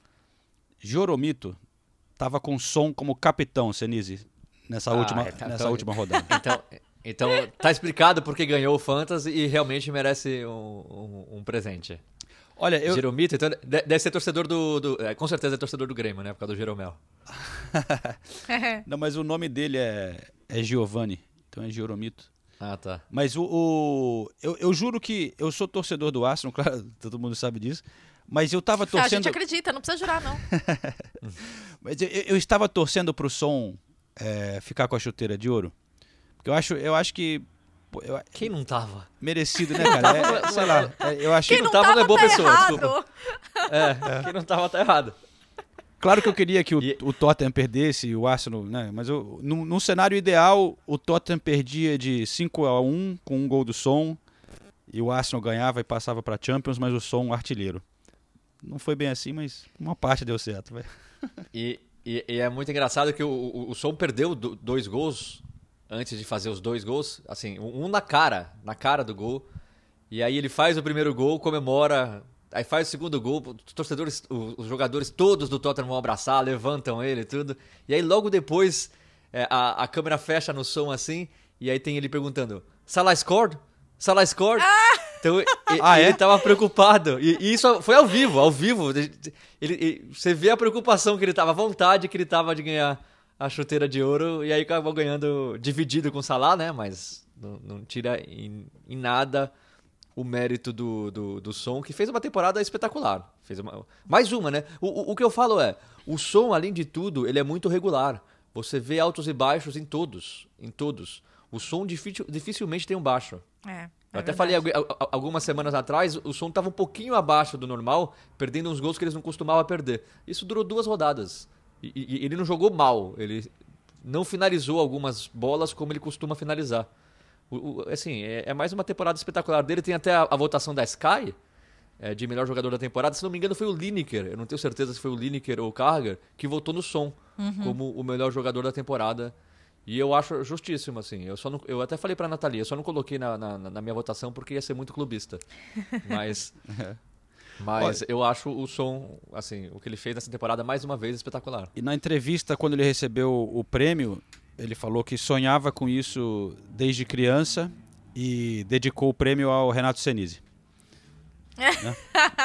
Joromito. Tava com som como capitão, Senise. Nessa, ah, última, então, nessa última rodada. Então, então, tá explicado porque ganhou o Fantasy e realmente merece um, um, um presente. Olha, eu. Jeromito, então deve ser torcedor do. do é, com certeza é torcedor do Grêmio, né? Por causa do Jeromel. Não, mas o nome dele é, é Giovanni, então é Jeromito. Ah, tá. Mas o. o eu, eu juro que eu sou torcedor do Arsenal, claro, todo mundo sabe disso. Mas eu tava torcendo. A gente acredita, não precisa jurar, não. mas eu, eu, estava torcendo pro som é, ficar com a chuteira de ouro. Porque eu acho, eu acho que eu, Quem não tava? Merecido, né, cara? É, sei lá. É, eu acho Quem não, tava, tava não é boa tá pessoa, errado. desculpa. É, quem não tava tá errado. Claro que eu queria que o, e... o Tottenham perdesse o Arsenal, né? Mas eu, no, no, cenário ideal, o Tottenham perdia de 5 a 1 com um gol do som e o Arsenal ganhava e passava para Champions, mas o som artilheiro. Não foi bem assim, mas uma parte deu certo, E, e, e, é muito engraçado que o, o, o som perdeu dois gols antes de fazer os dois gols, assim, um na cara, na cara do gol. E aí ele faz o primeiro gol, comemora, aí faz o segundo gol, os torcedores, os jogadores todos do Tottenham vão abraçar, levantam ele e tudo. E aí logo depois é, a, a câmera fecha no som assim, e aí tem ele perguntando: Salah scored? Salah scored? Ah! Então e, ah, é? ele tava preocupado. E, e, isso foi ao vivo, ao vivo. Ele, ele, você vê a preocupação que ele tava, a vontade que ele tava de ganhar a chuteira de ouro e aí acabou ganhando dividido com o Salah, né? Mas não, não tira em, em, nada o mérito do, do, do, som, que fez uma temporada espetacular. Fez uma, mais uma, né? O, o, o, que eu falo é, o som, além de tudo, ele é muito regular. Você vê altos e baixos em todos, em todos. O som dificil, dificilmente tem um baixo. É. Eu até falei algumas semanas atrás, o som estava um pouquinho abaixo do normal, perdendo uns gols que eles não costumavam perder. Isso durou duas rodadas. E, e, ele não jogou mal, ele não finalizou algumas bolas como ele costuma finalizar. O, o, assim, é, é, mais uma temporada espetacular dele. Tem até a, a votação da Sky é, de melhor jogador da temporada. Se não me engano, foi o Lineker. Eu não tenho certeza se foi o Lineker ou o Carger que votou no som uhum. como o melhor jogador da temporada. E eu acho justíssimo, assim. Eu, só não, eu até falei pra Natalia, eu só não coloquei na, na, na minha votação porque ia ser muito clubista. Mas é. Mas Olha, eu acho o som, assim, o que ele fez nessa temporada mais uma vez espetacular. E na entrevista, quando ele recebeu o prêmio, ele falou que sonhava com isso desde criança e dedicou o prêmio ao Renato Senise. né?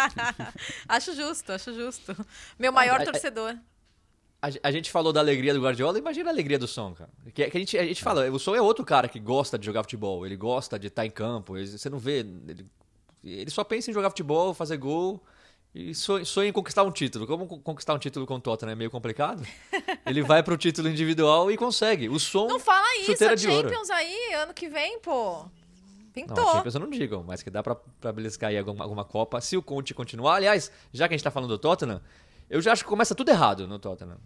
acho justo, acho justo. Meu maior a, torcedor. A, a, a, gente falou da alegria do Guardiola, imagina a alegria do som, cara. Que, que a, gente, a gente fala, o som é outro cara que gosta de jogar futebol, ele gosta de estar em campo, ele, você não vê ele ele só pensa em jogar futebol, fazer gol e sonha em conquistar um título. Como conquistar um título com o Tottenham é meio complicado, ele vai pro título individual e consegue. O som. Não fala isso, a Champions aí, ano que vem, pô. Pintou. Não, a Champions eu não digo, mas que dá pra, pra beliscar aí alguma, alguma Copa. Se o Conte continuar. Aliás, já que a gente tá falando do Tottenham, eu já acho que começa tudo errado no Tottenham.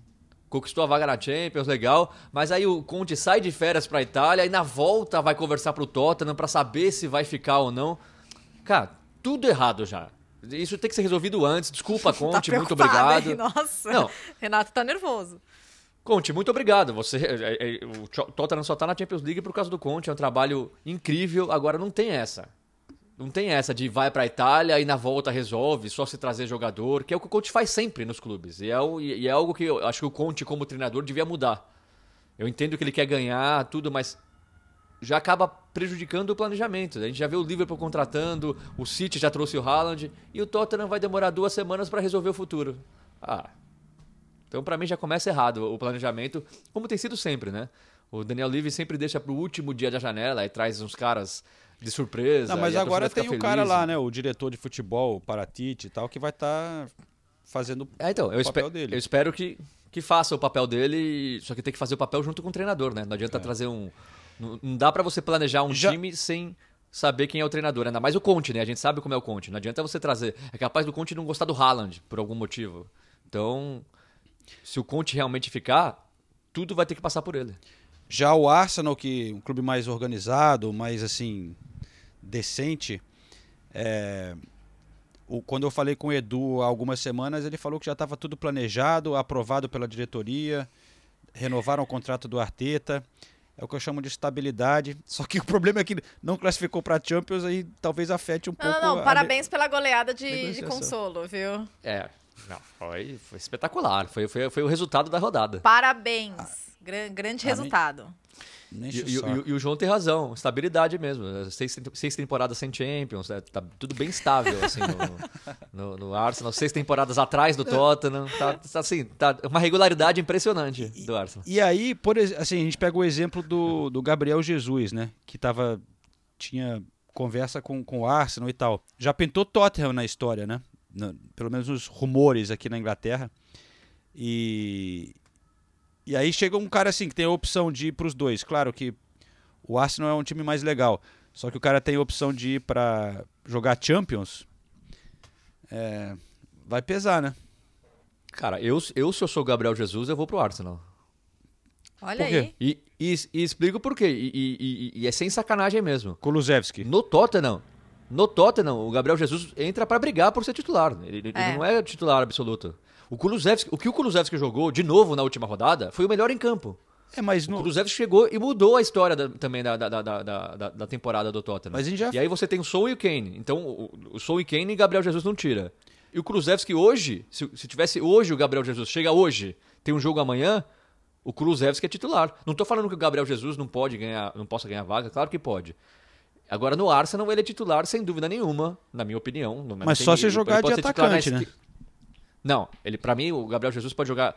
Conquistou a vaga na Champions, legal. Mas aí o Conte sai de férias pra Itália e na volta vai conversar pro Tottenham pra saber se vai ficar ou não. Cara, tudo errado já. Isso tem que ser resolvido antes. Desculpa, tá Conte, tá muito obrigado. Hein? Nossa, Não. Renato tá nervoso. Conte, muito obrigado. Você, é, é, o Tottenham só tá na Champions League por causa do Conte, é um trabalho incrível. Agora não tem essa. Não tem essa de vai para a Itália e na volta resolve, só se trazer jogador, que é o que o Conte faz sempre nos clubes. E é, e é algo que eu acho que o Conte, como treinador, devia mudar. Eu entendo que ele quer ganhar, tudo, mas já acaba prejudicando o planejamento. A gente já vê o Liverpool contratando, o City já trouxe o Haaland e o Tottenham vai demorar duas semanas para resolver o futuro. Ah. Então, para mim, já começa errado o planejamento, como tem sido sempre, né? O Daniel Levy sempre deixa pro último dia da janela e traz uns caras de surpresa. Não, mas agora tem o cara feliz. lá, né? O diretor de futebol, o Paratite e tal, que vai estar fazendo É, então, o papel dele. eu espero que, que faça o papel dele, só que tem que fazer o papel junto com o treinador, né? Não adianta trazer um. Não, não dá pra você planejar um. Já- time sem saber quem é o treinador. Ainda mais o Conte, né? A gente sabe como é o Conte. Não adianta você trazer. É capaz do Conte não gostar do Haaland, por algum motivo. Então, se o Conte realmente ficar, tudo vai ter que passar por ele. Já o Arsenal, que é um clube mais organizado, mais assim, decente, é, o- quando eu falei com o Edu há algumas semanas, ele falou que já estava tudo planejado, aprovado pela diretoria, renovaram o contrato do Arteta. É o que eu chamo de estabilidade. Só que o problema é que não classificou para Champions, aí talvez afete um Não, pouco. não, não. a- Parabéns pela goleada de, de consolo, viu? É, não, foi, foi espetacular. Foi, foi, foi o resultado da rodada. Parabéns. Gran- grande Ah, resultado. Nem E, e- e- e o João tem razão, estabilidade mesmo. Seis, seis temporadas sem Champions, é, tá tudo bem estável assim no, no, no Arsenal. Seis temporadas atrás do Tottenham, tá, tá, assim, tá uma regularidade impressionante do Arsenal. E aí, por assim, a gente pega o exemplo do, do Gabriel Jesus, né? Que tava, tinha conversa com, com o Arsenal e tal. Já pintou Tottenham na história, né? Na- pelo menos nos rumores aqui na Inglaterra. E, e aí chega um cara assim que tem a opção de ir para os dois. Claro que o Arsenal é um time mais legal. Só que o cara tem a opção de ir para jogar Champions. É, vai pesar, né? Cara, eu, eu se eu sou o Gabriel Jesus, eu vou pro Arsenal. Olha aí. E, e, e explico por quê. E, e- e- e é sem sacanagem mesmo. Kulusevski. No Tottenham, no Tottenham, o Gabriel Jesus entra pra brigar por ser titular. Ele, ele É. não é titular absoluto. O Kulusevski, o que o Kulusevski jogou de novo na última rodada foi o melhor em campo. É, mas O no, Kulusevski chegou e mudou a história da- também da, da, da, da, da- da temporada do Tottenham. Mas a gente já- E aí você tem o Son e o Kane. Então, o, o Son e Kane e Gabriel Jesus não tira. E o Kulusevski hoje, se, se tivesse hoje o Gabriel Jesus, chega hoje, tem um jogo amanhã, o Kulusevski é titular. Não tô falando que o Gabriel Jesus não pode ganhar, não possa ganhar vaga, claro que pode. Agora no Arsenal ele é titular sem dúvida nenhuma, na minha opinião. Mas só se jogar de atacante, né? Não, ele para mim o Gabriel Jesus pode jogar.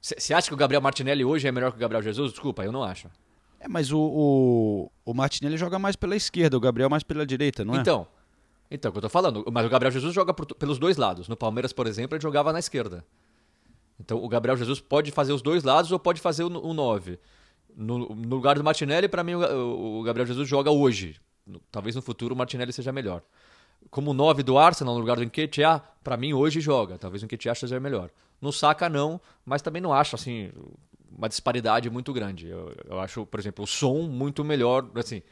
Você acha que o Gabriel Martinelli hoje é melhor que o Gabriel Jesus? Desculpa, eu não acho. É, mas o, o, o Martinelli joga mais pela esquerda, o Gabriel mais pela direita, não é? Então, então, é o que eu tô falando. Mas o Gabriel Jesus joga por- pelos dois lados. No Palmeiras, por exemplo, ele jogava na esquerda. Então, o Gabriel Jesus pode fazer os dois lados ou pode fazer o, o 9. No, no lugar do Martinelli, para mim, o, o Gabriel Jesus joga hoje. No- talvez no futuro o Martinelli seja melhor. Como 9 do Arsenal, no lugar do Nketiah, para mim, hoje joga. Talvez o Nketiah seja melhor. No Saka, não, mas também não acho, assim, uma disparidade muito grande. Eu, eu acho, por exemplo, o som muito melhor, assim,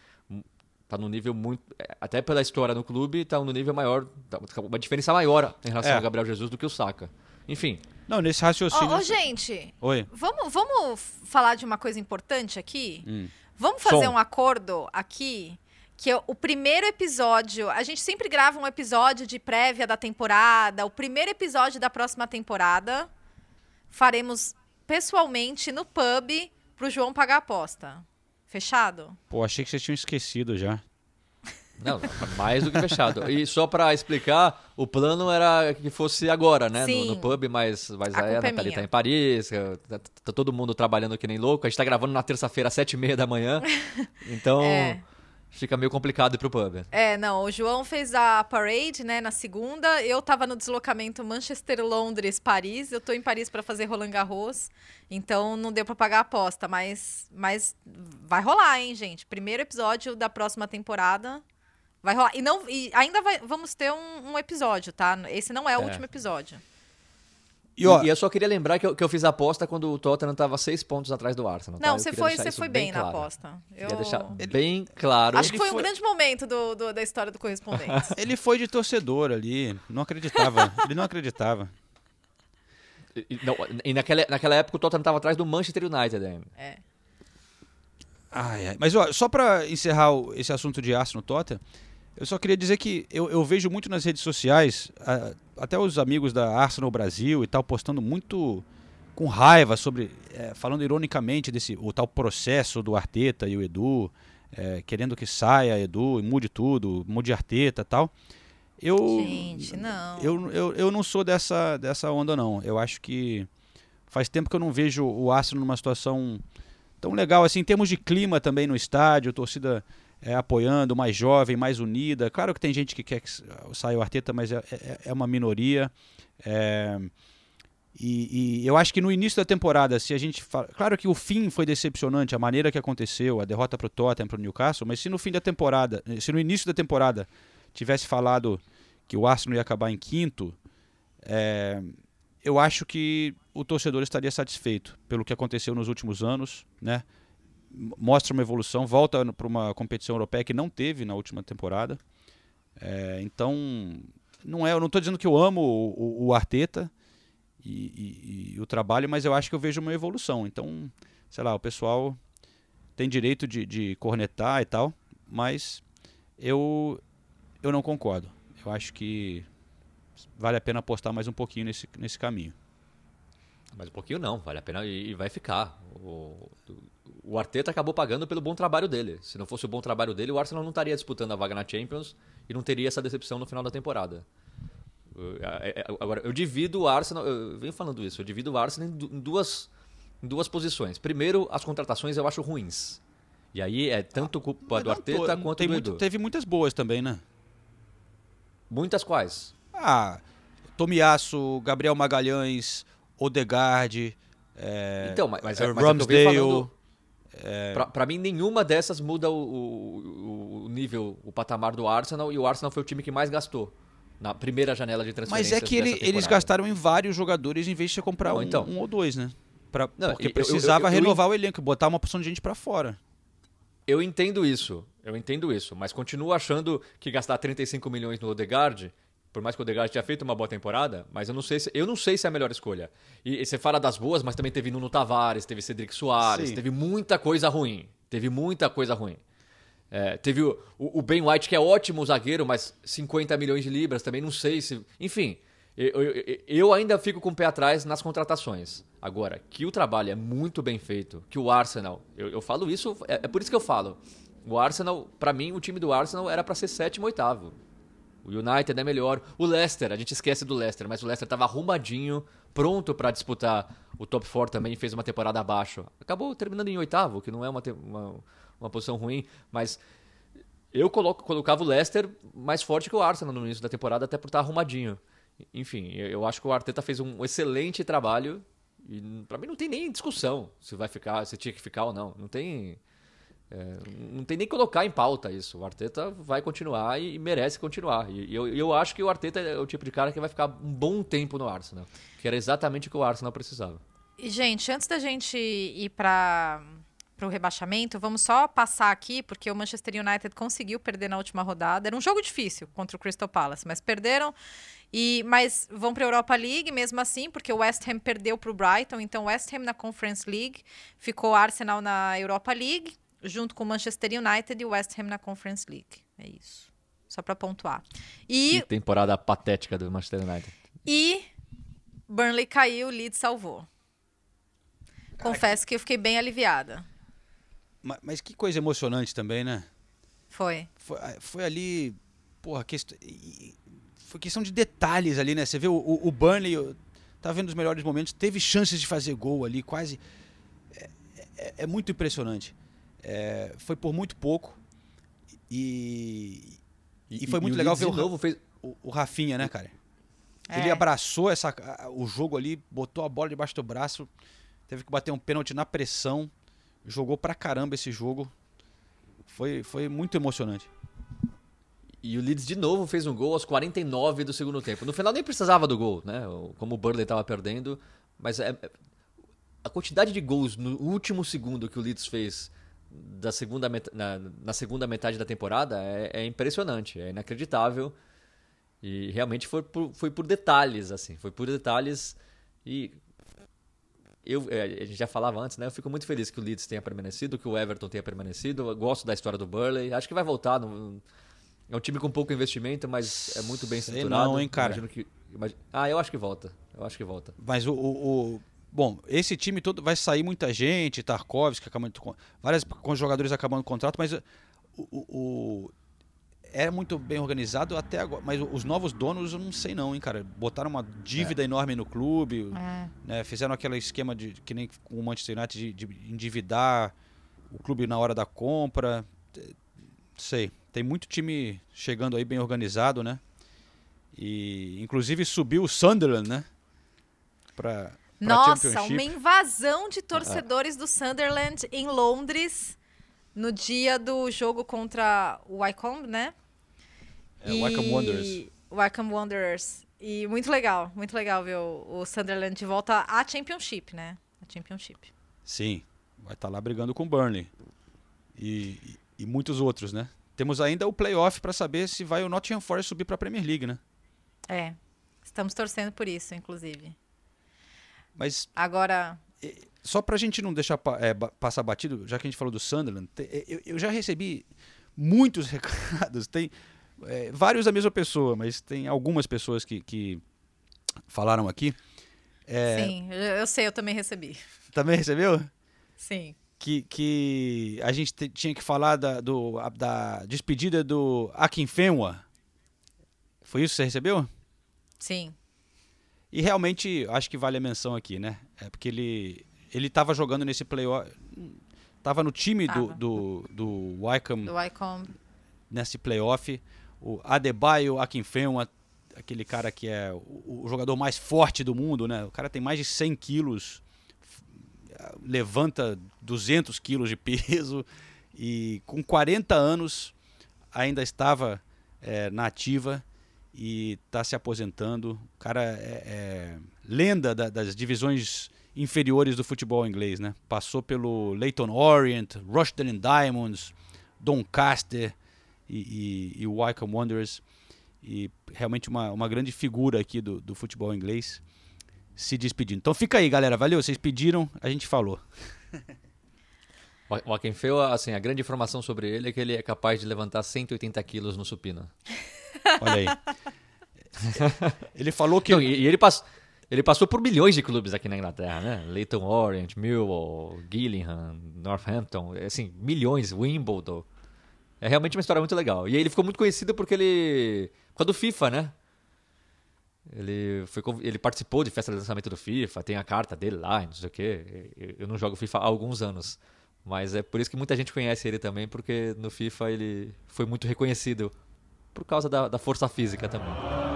tá no nível muito. é, Até pela história no clube, tá no nível maior. Tá uma diferença maior em relação É. ao Gabriel Jesus do que o Saka. Enfim. Não, nesse raciocínio. ó, gente, Oi. vamos, vamos falar de uma coisa importante aqui? Hum. Vamos fazer Som. um acordo aqui que é o primeiro episódio, a gente sempre grava um episódio de prévia da temporada, o primeiro episódio da próxima temporada faremos pessoalmente no pub pro João pagar a aposta. Fechado? Pô, achei que vocês tinham esquecido já. Não, mais do que fechado. E só pra explicar, o plano era que fosse agora, né? No, Sim. no pub, mas, mas A aí a é Nathalie minha. tá em Paris, tá, tá todo mundo trabalhando que nem louco. A gente tá gravando na terça-feira, às sete e meia da manhã. Então, É. fica meio complicado ir pro pub. É, não, o João fez a parade, né, na segunda. Eu tava no deslocamento Manchester, Londres, Paris. Eu tô em Paris para fazer Roland Garros. Então não deu para pagar a aposta, mas mas vai rolar, hein, gente. Primeiro episódio da próxima temporada vai rolar. E não e ainda vai- vamos ter um, um episódio, tá? Esse não é o É. último episódio. E, e eu só queria lembrar que eu, que eu fiz a aposta quando o Tottenham tava seis pontos atrás do Arsenal. tá? Não, Eu você foi, você foi bem, na claro. aposta. Eu Queria deixar bem claro. acho que foi, um grande momento do, do- da história do correspondente. Ele foi de torcedor ali, não acreditava. ele não acreditava. E, não, e naquela, naquela época o Tottenham tava atrás do Manchester United ainda. É. Ai, ai. Mas ó, só pra encerrar o- esse assunto de Arsenal Tottenham, eu só queria dizer que eu, eu vejo muito nas redes sociais, a- até os amigos da Arsenal Brasil e tal, postando muito com raiva sobre, é, falando ironicamente desse o tal processo do Arteta e o Edu, é, querendo que saia Edu e mude tudo, mude Arteta e tal. Eu, Gente, não. eu, eu, eu não sou dessa, dessa onda, não. Eu acho que faz tempo que eu não vejo o Arsenal numa situação Então, legal, assim, em termos de clima também no estádio, torcida é, apoiando, mais jovem, mais unida. Claro que tem gente que quer que saia o Arteta, mas é, é, é uma minoria. É, e, e, eu acho que no início da temporada, se a gente fala. Claro que o fim foi decepcionante, a maneira que aconteceu, a derrota para o Tottenham, para o Newcastle, mas se no fim da temporada, se no início da temporada tivesse falado que o Arsenal ia acabar em quinto, é, eu acho que o torcedor estaria satisfeito pelo que aconteceu nos últimos anos, né? Mostra uma evolução, volta para uma competição europeia que não teve na última temporada. É, então, não é, eu não estou dizendo que eu amo o, o, o Arteta e, e, e, o trabalho, mas eu acho que eu vejo uma evolução. Então, sei lá, o pessoal tem direito de, de cornetar e tal, mas eu, eu não concordo. Eu acho que vale a pena apostar mais um pouquinho nesse, nesse caminho. Mais um pouquinho não, vale a pena e, e vai ficar. O, o Arteta acabou pagando pelo bom trabalho dele. Se não fosse o bom trabalho dele, o Arsenal não estaria disputando a vaga na Champions e não teria essa decepção no final da temporada. É, é, agora, eu divido o Arsenal, eu venho falando isso, eu divido o Arsenal em duas, em duas posições. Primeiro, as contratações eu acho ruins. E aí é tanto culpa do Arteta quanto do muito, Edu. Teve muitas boas também, né? Muitas quais? Ah, Tomiasso, Gabriel Magalhães, Odegaard, é, então, mas, mas, é, mas Ramsdale. É... Pra, pra, mim, nenhuma dessas muda o, o, o, nível, o patamar do Arsenal, e o Arsenal foi o time que mais gastou na primeira janela de transferência. Mas é que ele, eles gastaram em vários jogadores em vez de você comprar Não, um, então, um, ou dois, né? Pra, Não, porque eu, precisava eu, eu, renovar o elenco, botar uma porção de gente para fora. Eu entendo isso, eu entendo isso, mas continuo achando que gastar 35 milhões no Odegaard por mais que o Odegaard tenha feito uma boa temporada, mas eu não sei se, eu não sei se é a melhor escolha. E, e você fala das boas, mas também teve Nuno Tavares, teve Cedric Soares, Sim. teve muita coisa ruim. Teve muita coisa ruim. É, teve o, o, Ben White, que é ótimo zagueiro, mas 50 milhões de libras também, não sei se. Enfim, eu, eu, eu, ainda fico com o pé atrás nas contratações. Agora, que o trabalho é muito bem feito, que o Arsenal. Eu, eu falo isso, é, é por isso que eu falo. O Arsenal, para mim, o time do Arsenal era para ser sétimo, oitavo. O United é melhor. O Leicester, a gente esquece do Leicester, mas o Leicester estava arrumadinho, pronto para disputar o top 4 também, fez uma temporada abaixo. Acabou terminando em oitavo, que não é uma, uma, uma posição ruim, mas eu coloco, colocava o Leicester mais forte que o Arsenal no início da temporada, até por estar arrumadinho. Enfim, eu acho que o Arteta fez um excelente trabalho e para mim não tem nem discussão se vai ficar, se tinha que ficar ou não. Não tem é, não tem nem colocar em pauta isso. O Arteta vai continuar e, merece continuar. E eu, eu acho que o Arteta é o tipo de cara que vai ficar um bom tempo no Arsenal. Que era exatamente o que o Arsenal precisava. E, gente, antes da gente ir para para o rebaixamento, vamos só passar aqui, porque o Manchester United conseguiu perder na última rodada. Era um jogo difícil contra o Crystal Palace, mas perderam. E, mas vão para a Europa League mesmo assim, porque o West Ham perdeu para o Brighton. Então, West Ham na Conference League, ficou Arsenal na Europa League junto com o Manchester United e o West Ham na Conference League. É isso. Só para pontuar. E que temporada patética do Manchester United. E Burnley caiu, Leeds salvou. Confesso que eu fiquei bem aliviada. Mas, mas, que coisa emocionante também, né? Foi. Foi, foi ali, porra, quest... foi questão de detalhes ali, né? Você vê o, o, o Burnley, tá vendo os melhores momentos, teve chances de fazer gol ali, quase. É, é, é muito impressionante. É, foi por muito pouco. E, e, e foi muito legal ver o, novo fez... o, o Rafinha, né, cara? É. Ele abraçou essa, o jogo ali, botou a bola debaixo do braço, teve que bater um pênalti na pressão, jogou pra caramba esse jogo. Foi, foi muito emocionante. E o Leeds de novo fez um gol aos 49 do segundo tempo. No final nem precisava do gol, né? Como o Burley estava perdendo, mas é, é, a quantidade de gols no último segundo que o Leeds fez da segunda na, na, segunda metade da temporada é, é, impressionante, é inacreditável. E realmente foi por, foi por detalhes, assim, foi por detalhes. E eu, é, a gente já falava antes, né? Eu fico muito feliz que o Leeds tenha permanecido, que o Everton tenha permanecido. Eu gosto da história do Burley. Acho que vai voltar. No, é um time com pouco investimento, mas é muito bem estruturado. Sei não, hein, cara? Que, imagino, ah, eu acho que volta. Eu acho que volta. Mas o, o, o Bom, esse time todo vai sair muita gente, Tarkovsky acabando vários jogadores acabando o contrato, mas o, o, é muito bem organizado até agora. Mas os novos donos eu não sei não, hein, cara. Botaram uma dívida enorme no clube, É. né, fizeram aquele esquema de que nem com o Manchester United de, de endividar o clube na hora da compra. Sei. Tem muito time chegando aí bem organizado, né? E inclusive subiu o Sunderland, né? Pra Nossa, uma invasão de torcedores do Sunderland em Londres no dia do jogo contra o Wycombe, né? É, Wycombe Wanderers. Wycombe Wanderers. E muito legal, muito legal ver o, o Sunderland de volta à Championship, né? A Championship. Sim, vai estar lá brigando com o Burnley. E, e- e muitos outros, né? Temos ainda o playoff para saber se vai o Nottingham Forest subir para a Premier League, né? É. Estamos torcendo por isso, inclusive. Mas Agora, só para a gente não deixar é, passar batido, já que a gente falou do Sunderland, eu, eu já recebi muitos recados. Tem é, vários da mesma pessoa, mas tem algumas pessoas que, que falaram aqui. É, sim, eu, sei, eu também recebi. Também recebeu? Sim. que, que a gente te- tinha que falar da, do, a- da despedida do Akinfenwa. Foi isso que você recebeu? Sim. E realmente acho que vale a menção aqui, né? É porque ele ele estava jogando nesse playoff, tava no time do, do, do Wycombe Do Wycombe. nesse playoff. O Adebayo Akinfenwa, aquele cara que é o, o jogador mais forte do mundo, né? O cara tem mais de 100 quilos, levanta 200 quilos de peso e com 40 anos ainda estava é, na ativa e está se aposentando. O cara é, é lenda da- das divisões inferiores do futebol inglês, né? Passou pelo Leyton Orient, Rochdale Diamonds, Doncaster e, e, e o Wycombe Wanderers. E realmente uma, uma grande figura aqui do, do futebol inglês se despedindo. Então fica aí, galera. Valeu, vocês pediram, a gente falou. O Akenfeu, assim, a grande informação sobre ele é que ele é capaz de levantar 180 quilos no supino. Olha aí. ele falou que... Não, e, e ele, pass... ele passou por milhões de clubes aqui na Inglaterra, né? Leyton Orient, Millwall, Gillingham, Northampton, assim, milhões, Wimbledon. É realmente uma história muito legal. E ele ficou muito conhecido porque ele... Por causa do FIFA, né? Ele, foi, ele participou de festa de lançamento do FIFA, tem a carta dele lá, não sei o quê. Eu não jogo FIFA há alguns anos. Mas é por isso que muita gente conhece ele também, porque no FIFA ele foi muito reconhecido por causa da, da força física também.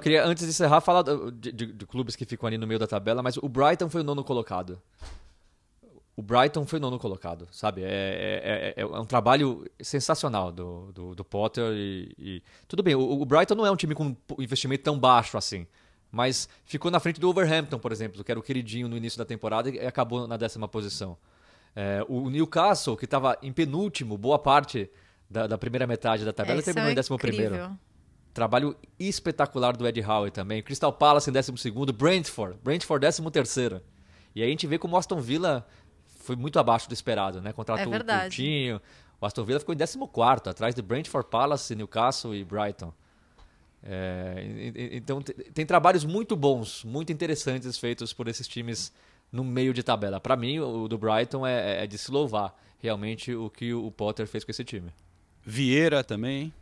Eu queria, antes de encerrar, falar de, de- de clubes que ficam ali no meio da tabela, mas o Brighton foi o nono colocado. O Brighton foi o nono colocado, sabe? É, é, é- é um trabalho sensacional do, do, do Potter e, e- Tudo bem, o, o Brighton não é um time com um investimento tão baixo assim, mas ficou na frente do Overhampton, por exemplo, que era o queridinho no início da temporada e acabou na décima posição. É, o Newcastle, que estava em penúltimo, boa parte da, da primeira metade da tabela, É, terminou é em décimo primeiro. Trabalho espetacular do Ed Howe também. Crystal Palace em 12 Brentford. Brentford 13 E aí a gente vê como o Aston Villa foi muito abaixo do esperado, né? Contratou É o. Coutinho. O Aston Villa ficou em 14 atrás de Brentford, Palace, Newcastle e Brighton. É, então te- tem trabalhos muito bons, muito interessantes feitos por esses times no meio de tabela. Para mim, o do Brighton é, é de se louvar realmente o que o Potter fez com esse time. Vieira também.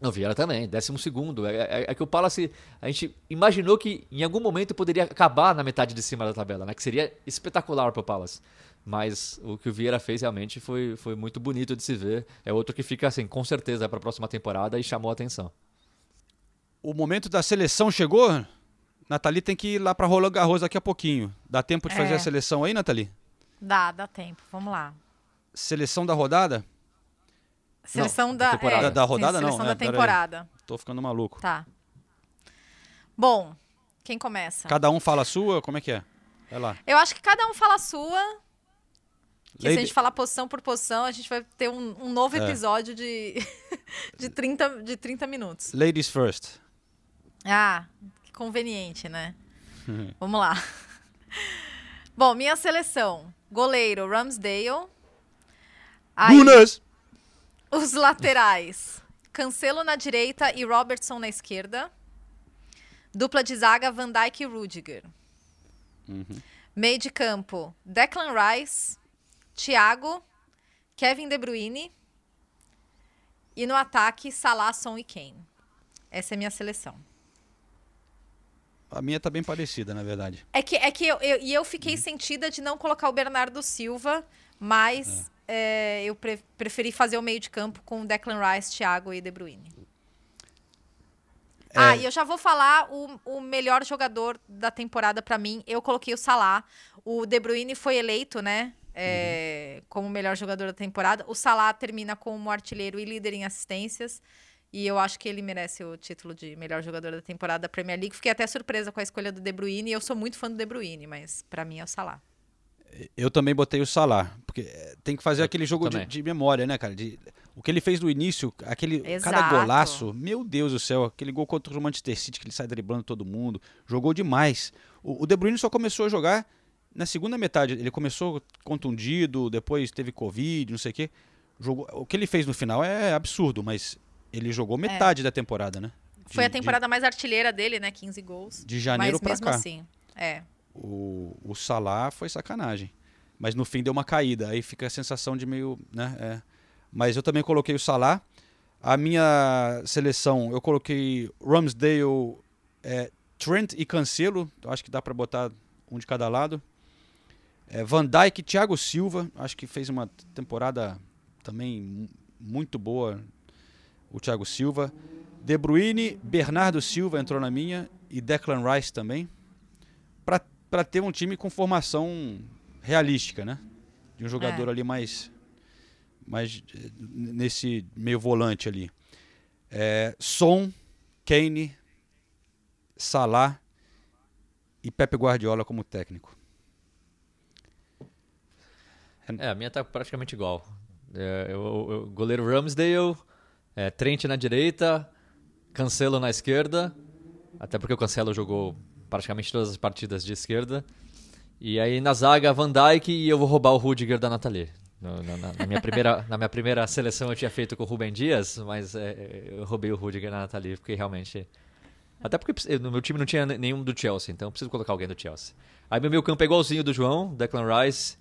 O Vieira também, décimo segundo. É, é- é que o Palace, a gente imaginou que em algum momento poderia acabar na metade de cima da tabela, né? Que seria espetacular para o Palace. Mas o que o Vieira fez realmente foi, foi muito bonito de se ver. É outro que fica, assim, com certeza para a próxima temporada e chamou a atenção. O momento da seleção chegou? Nathalie tem que ir lá para Roland Garros daqui a pouquinho. Dá tempo de fazer É. a seleção aí, Nathalie? Dá, dá tempo. Vamos lá. Seleção da rodada? Seleção Não, da, temporada. é, da, da rodada sim, não, Seleção né? da temporada. Tô ficando maluco. Tá. Bom, quem começa? Cada um fala a sua, como é que é? Vai lá. Eu acho que cada um fala a sua. Que se a gente falar posição por posição, a gente vai ter um, um novo É. episódio de, de, 30, de 30 minutos. Ladies first. Ah, que conveniente, né? Vamos lá. Bom, minha seleção. Goleiro, Ramsdale. Aí, Gunas! Os laterais. Cancelo na direita e Robertson na esquerda. Dupla de zaga, Van Dijk e Rudiger. Meio de campo, Declan Rice, Thiago, Kevin De Bruyne. E no ataque, Salah, Son e Kane. Essa é a minha seleção. A minha tá bem parecida, na verdade. É que, é que eu, eu- e eu fiquei sentida de não colocar o Bernardo Silva, mas é, eu pre- preferi fazer o meio de campo com Declan Rice, Thiago e De Bruyne. É. Ah, e eu já vou falar o, o melhor jogador da temporada pra mim. Eu coloquei o Salah. O De Bruyne foi eleito, né? é, Como o melhor jogador da temporada. O Salah termina como artilheiro e líder em assistências. E eu acho que ele merece o título de melhor jogador da temporada da Premier League. Fiquei até surpresa com a escolha do De Bruyne. Eu sou muito fã do De Bruyne, mas pra mim é o Salah. Eu também botei o Salah, porque eh, tem que fazer aquele jogo de, de memória, né, cara? De- o que ele fez no início, aquele cada Exato. golaço, meu Deus do céu, aquele gol contra o Manchester City que ele sai driblando todo mundo, jogou demais. O, o De Bruyne só começou a jogar na segunda metade, ele começou contundido, depois teve Covid, não sei o quê. Jogou, o que ele fez no final é absurdo, mas ele jogou metade da temporada, né? De- Foi a de- temporada mais artilheira dele, né? 15 gols. De janeiro mas pra mesmo cá. assim, é. O, o Salah foi sacanagem. Mas no fim deu uma caída. Aí fica a sensação de meio. Né, é. Mas eu também coloquei o Salah. A minha seleção, eu coloquei Ramsdale, é, Trent e Cancelo. Eu acho que dá para botar um de cada lado. É, Van Dijk, Thiago Silva. Acho que fez uma temporada também mu- muito boa. O Thiago Silva. De Bruyne, Bernardo Silva entrou na minha. E Declan Rice também para ter um time com formação realística, né? De um jogador É. ali mais, mais nesse meio volante ali. É, Son, Kane, Salah e Pepe Guardiola como técnico. É, a minha tá praticamente igual. É, eu- eu- goleiro Ramsdale, é, Trent na direita, Cancelo na esquerda, até porque o Cancelo jogou praticamente todas as partidas de esquerda. E aí na zaga Van Dijk e eu vou roubar o Rudiger da Nathalie. Na, na- na minha primeira, na minha primeira seleção eu tinha feito com o Rubem Dias, mas é, eu roubei o Rudiger da Nathalie, porque realmente... Até porque no meu time não tinha nenhum do Chelsea, então eu preciso colocar alguém do Chelsea. Aí meu meio campo é igualzinho do João, Declan Rice,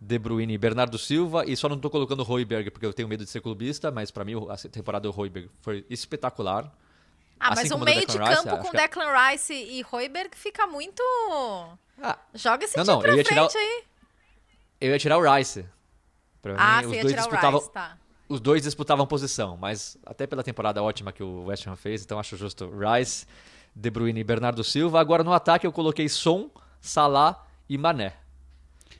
De Bruyne e Bernardo Silva, e só não tô colocando o Royberg porque eu tenho medo de ser clubista, mas pra mim a temporada do Royberg foi espetacular. Ah, Assim mas um meio de Rice, campo com que- é- Declan Rice e Hoiberg fica muito. Joga esse Não, time não, pra eu ia frente tirar o- aí. Eu ia tirar o Rice. Pra Ah, mim, você os ia dois tirar o disputavam, Rice, tá. Os dois disputavam posição, mas até pela temporada ótima que o West Ham fez, então acho justo Rice, De Bruyne e Bernardo Silva. Agora no ataque eu coloquei Son, Salah e Mané.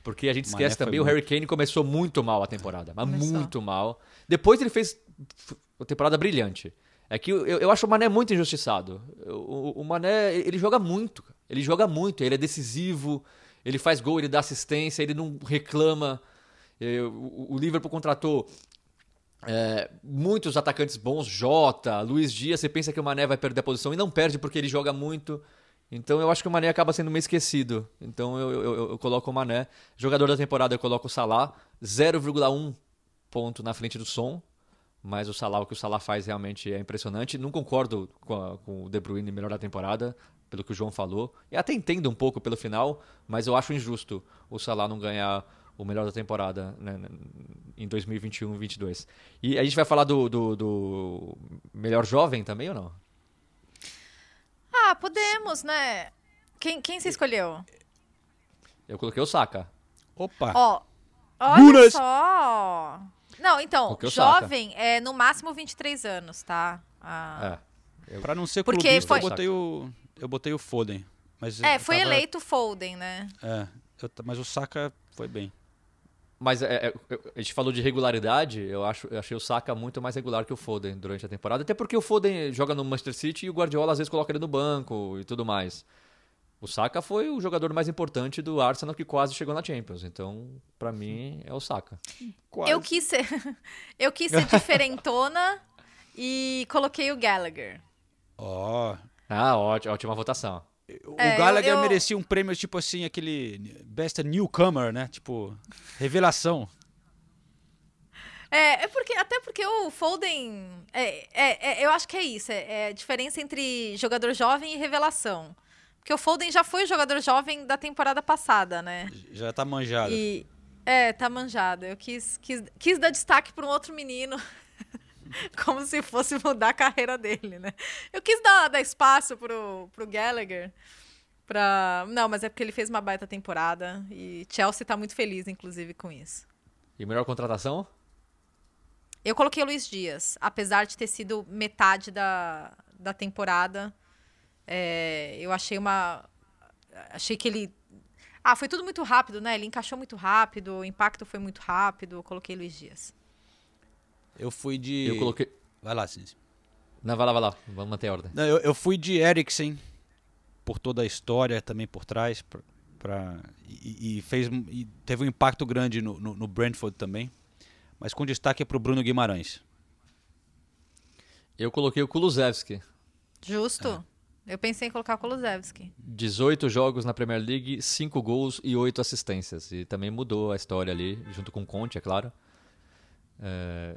Porque a gente Mané esquece também, o. Harry Kane começou muito mal a temporada, mas Começou. muito mal. Depois ele fez uma temporada brilhante. É que eu, eu acho o Mané muito injustiçado. O, o- Mané, ele joga muito. Ele joga muito, ele é decisivo, ele faz gol, ele dá assistência, ele não reclama. Eh, O, Liverpool contratou é, muitos atacantes bons, Jota, Luiz Dias, você pensa que o Mané vai perder a posição e não perde porque ele joga muito. Então eu acho que o Mané acaba sendo meio esquecido. Então eu, eu- eu- eu coloco o Mané. Jogador da temporada eu coloco o Salah, 0,1 ponto na frente do som. Mas o Salah, o que o Salah faz realmente é impressionante. Não concordo com, a- com o De Bruyne melhor da temporada, pelo que o João falou. E até entendo um pouco pelo final, mas eu acho injusto o Salah não ganhar o melhor da temporada né, em 2021 e 2022. E a gente vai falar do, do- do melhor jovem também ou não? Ah, podemos, né? Quem, quem você escolheu? Eu coloquei o Saka. Opa! Ó, olha Buras! só. Não, então, jovem é no máximo 23 anos, tá? Ah. É. Pra não ser Porque clubista, foi- eu botei o eu botei o Foden, mas É, eu foi tava- eleito Foden, né? É, eu mas o Saka foi bem. Mas é, é, eu- a gente falou de regularidade, eu, acho, eu achei o Saka muito mais regular que o Foden durante a temporada, até porque o Foden joga no Manchester City e o Guardiola às vezes coloca ele no banco e tudo mais. O Saka foi o jogador mais importante do Arsenal que quase chegou na Champions, então pra mim é o Saka. Eu quis ser, eu quis ser diferentona e coloquei o Gallagher. Ó, Ah, ótima, ótima votação. O É, Gallagher eu- eu- merecia um prêmio tipo assim, aquele Best Newcomer, né? Tipo, revelação. É, é porque, até porque o Foden. É, é, é- eu acho que é isso. É, é a diferença entre jogador jovem e revelação. Porque o Foden já foi jogador jovem da temporada passada, né? Já tá manjado. E. É, tá manjado. Eu quis, quis, quis dar destaque para um outro menino. Como se fosse mudar a carreira dele, né? Eu quis dar, dar espaço pro, pro Gallagher. Pra... Não, mas é porque ele fez uma baita temporada. E Chelsea tá muito feliz, inclusive, com isso. E melhor contratação? Eu coloquei o Luiz Dias, apesar de ter sido metade da, da temporada. É, eu achei uma. Achei que ele. Ah, foi tudo muito rápido, né? Ele encaixou muito rápido, o impacto foi muito rápido. Eu coloquei Luiz Dias. Eu fui de. Eu coloquei. Vai lá, Sinise. Não, vai lá, vai lá. Vamos manter a ordem. Não, eu, eu fui de Eriksen, por toda a história também por trás. Pra, pra- e, e fez, e teve um impacto grande no, no, no Brentford também. Mas com destaque para o Bruno Guimarães. Eu coloquei o Kulusevski. Justo. Eu pensei em colocar o Kulusevski. 18 jogos na Premier League, 5 gols e 8 assistências. E também mudou a história ali, junto com o Conte, é claro. É,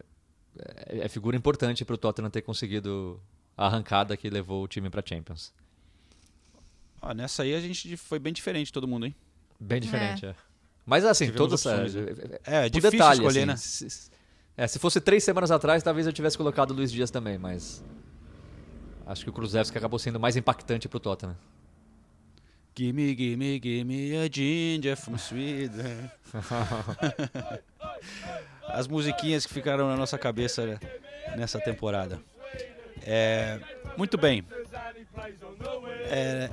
é- é figura importante para o Tottenham ter conseguido a arrancada que levou o time para Champions. Ah, nessa aí a gente foi bem diferente todo mundo, hein? Bem diferente, é. Mas assim, Tivemos todos. opções, é, né? é, É, por difícil detalhe, escolher, assim, né? Se, é, se fosse três semanas atrás, talvez eu tivesse colocado o Luiz Dias também, mas. Acho que o Kruzewski acabou sendo mais impactante pro Tottenham. Gimme, gimme, gimme a ginger from Sweden. As musiquinhas que ficaram na nossa cabeça nessa temporada. É, muito bem. É,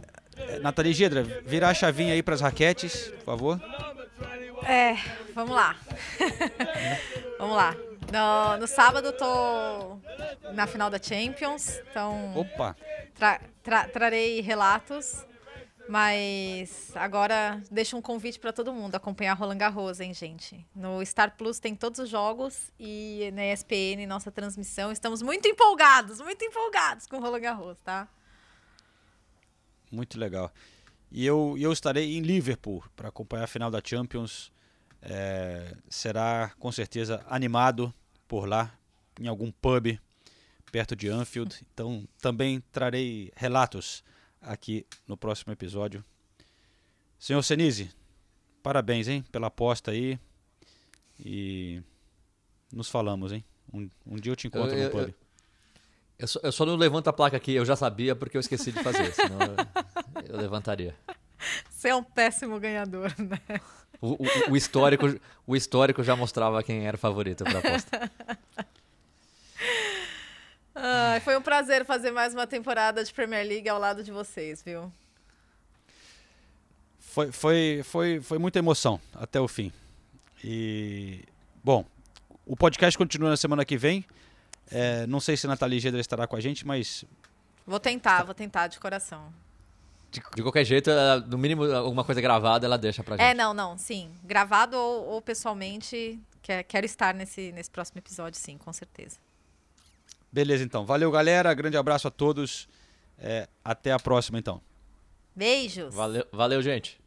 Nathalie Gedra, virar a chavinha aí para as raquetes, por favor. É, vamos lá. vamos lá. No, no sábado tô na final da Champions, então Opa! tra- tra- trarei relatos. Mas agora deixo um convite para todo mundo acompanhar Roland Garros, hein, gente? No Star Plus tem todos os jogos e na ESPN, nossa transmissão. Estamos muito empolgados, muito empolgados com Roland Garros, tá? Muito legal. E eu, e eu estarei em Liverpool para acompanhar a final da Champions. É, será com certeza animado por lá, em algum pub perto de Anfield. Então também trarei relatos aqui no próximo episódio. Senhor Senise, parabéns, hein, pela aposta aí. E nos falamos, hein? Um, um dia eu te encontro Eu- no pub. eu- Eu só, eu só não levanto a placa aqui, eu já sabia porque eu esqueci de fazer, senão eu, eu levantaria. Você é um péssimo ganhador, né? O, o- o histórico, o histórico já mostrava quem era o favorito para aposta. Ai, foi um prazer fazer mais uma temporada de Premier League ao lado de vocês, viu? Foi, foi, foi, foi muita emoção até o fim. E, bom, o podcast continua na semana que vem. É, não sei se a Nathalie Gedra estará com a gente, mas Vou tentar, vou tentar de coração. De qualquer jeito, ela- no mínimo, alguma coisa gravada ela deixa pra gente. É, não, não, sim. Gravado ou, ou pessoalmente, quer- quero estar nesse, nesse próximo episódio, sim, com certeza. beleza então. Valeu, galera. Grande abraço a todos. É, até a próxima, então. Beijos! Valeu, valeu, gente.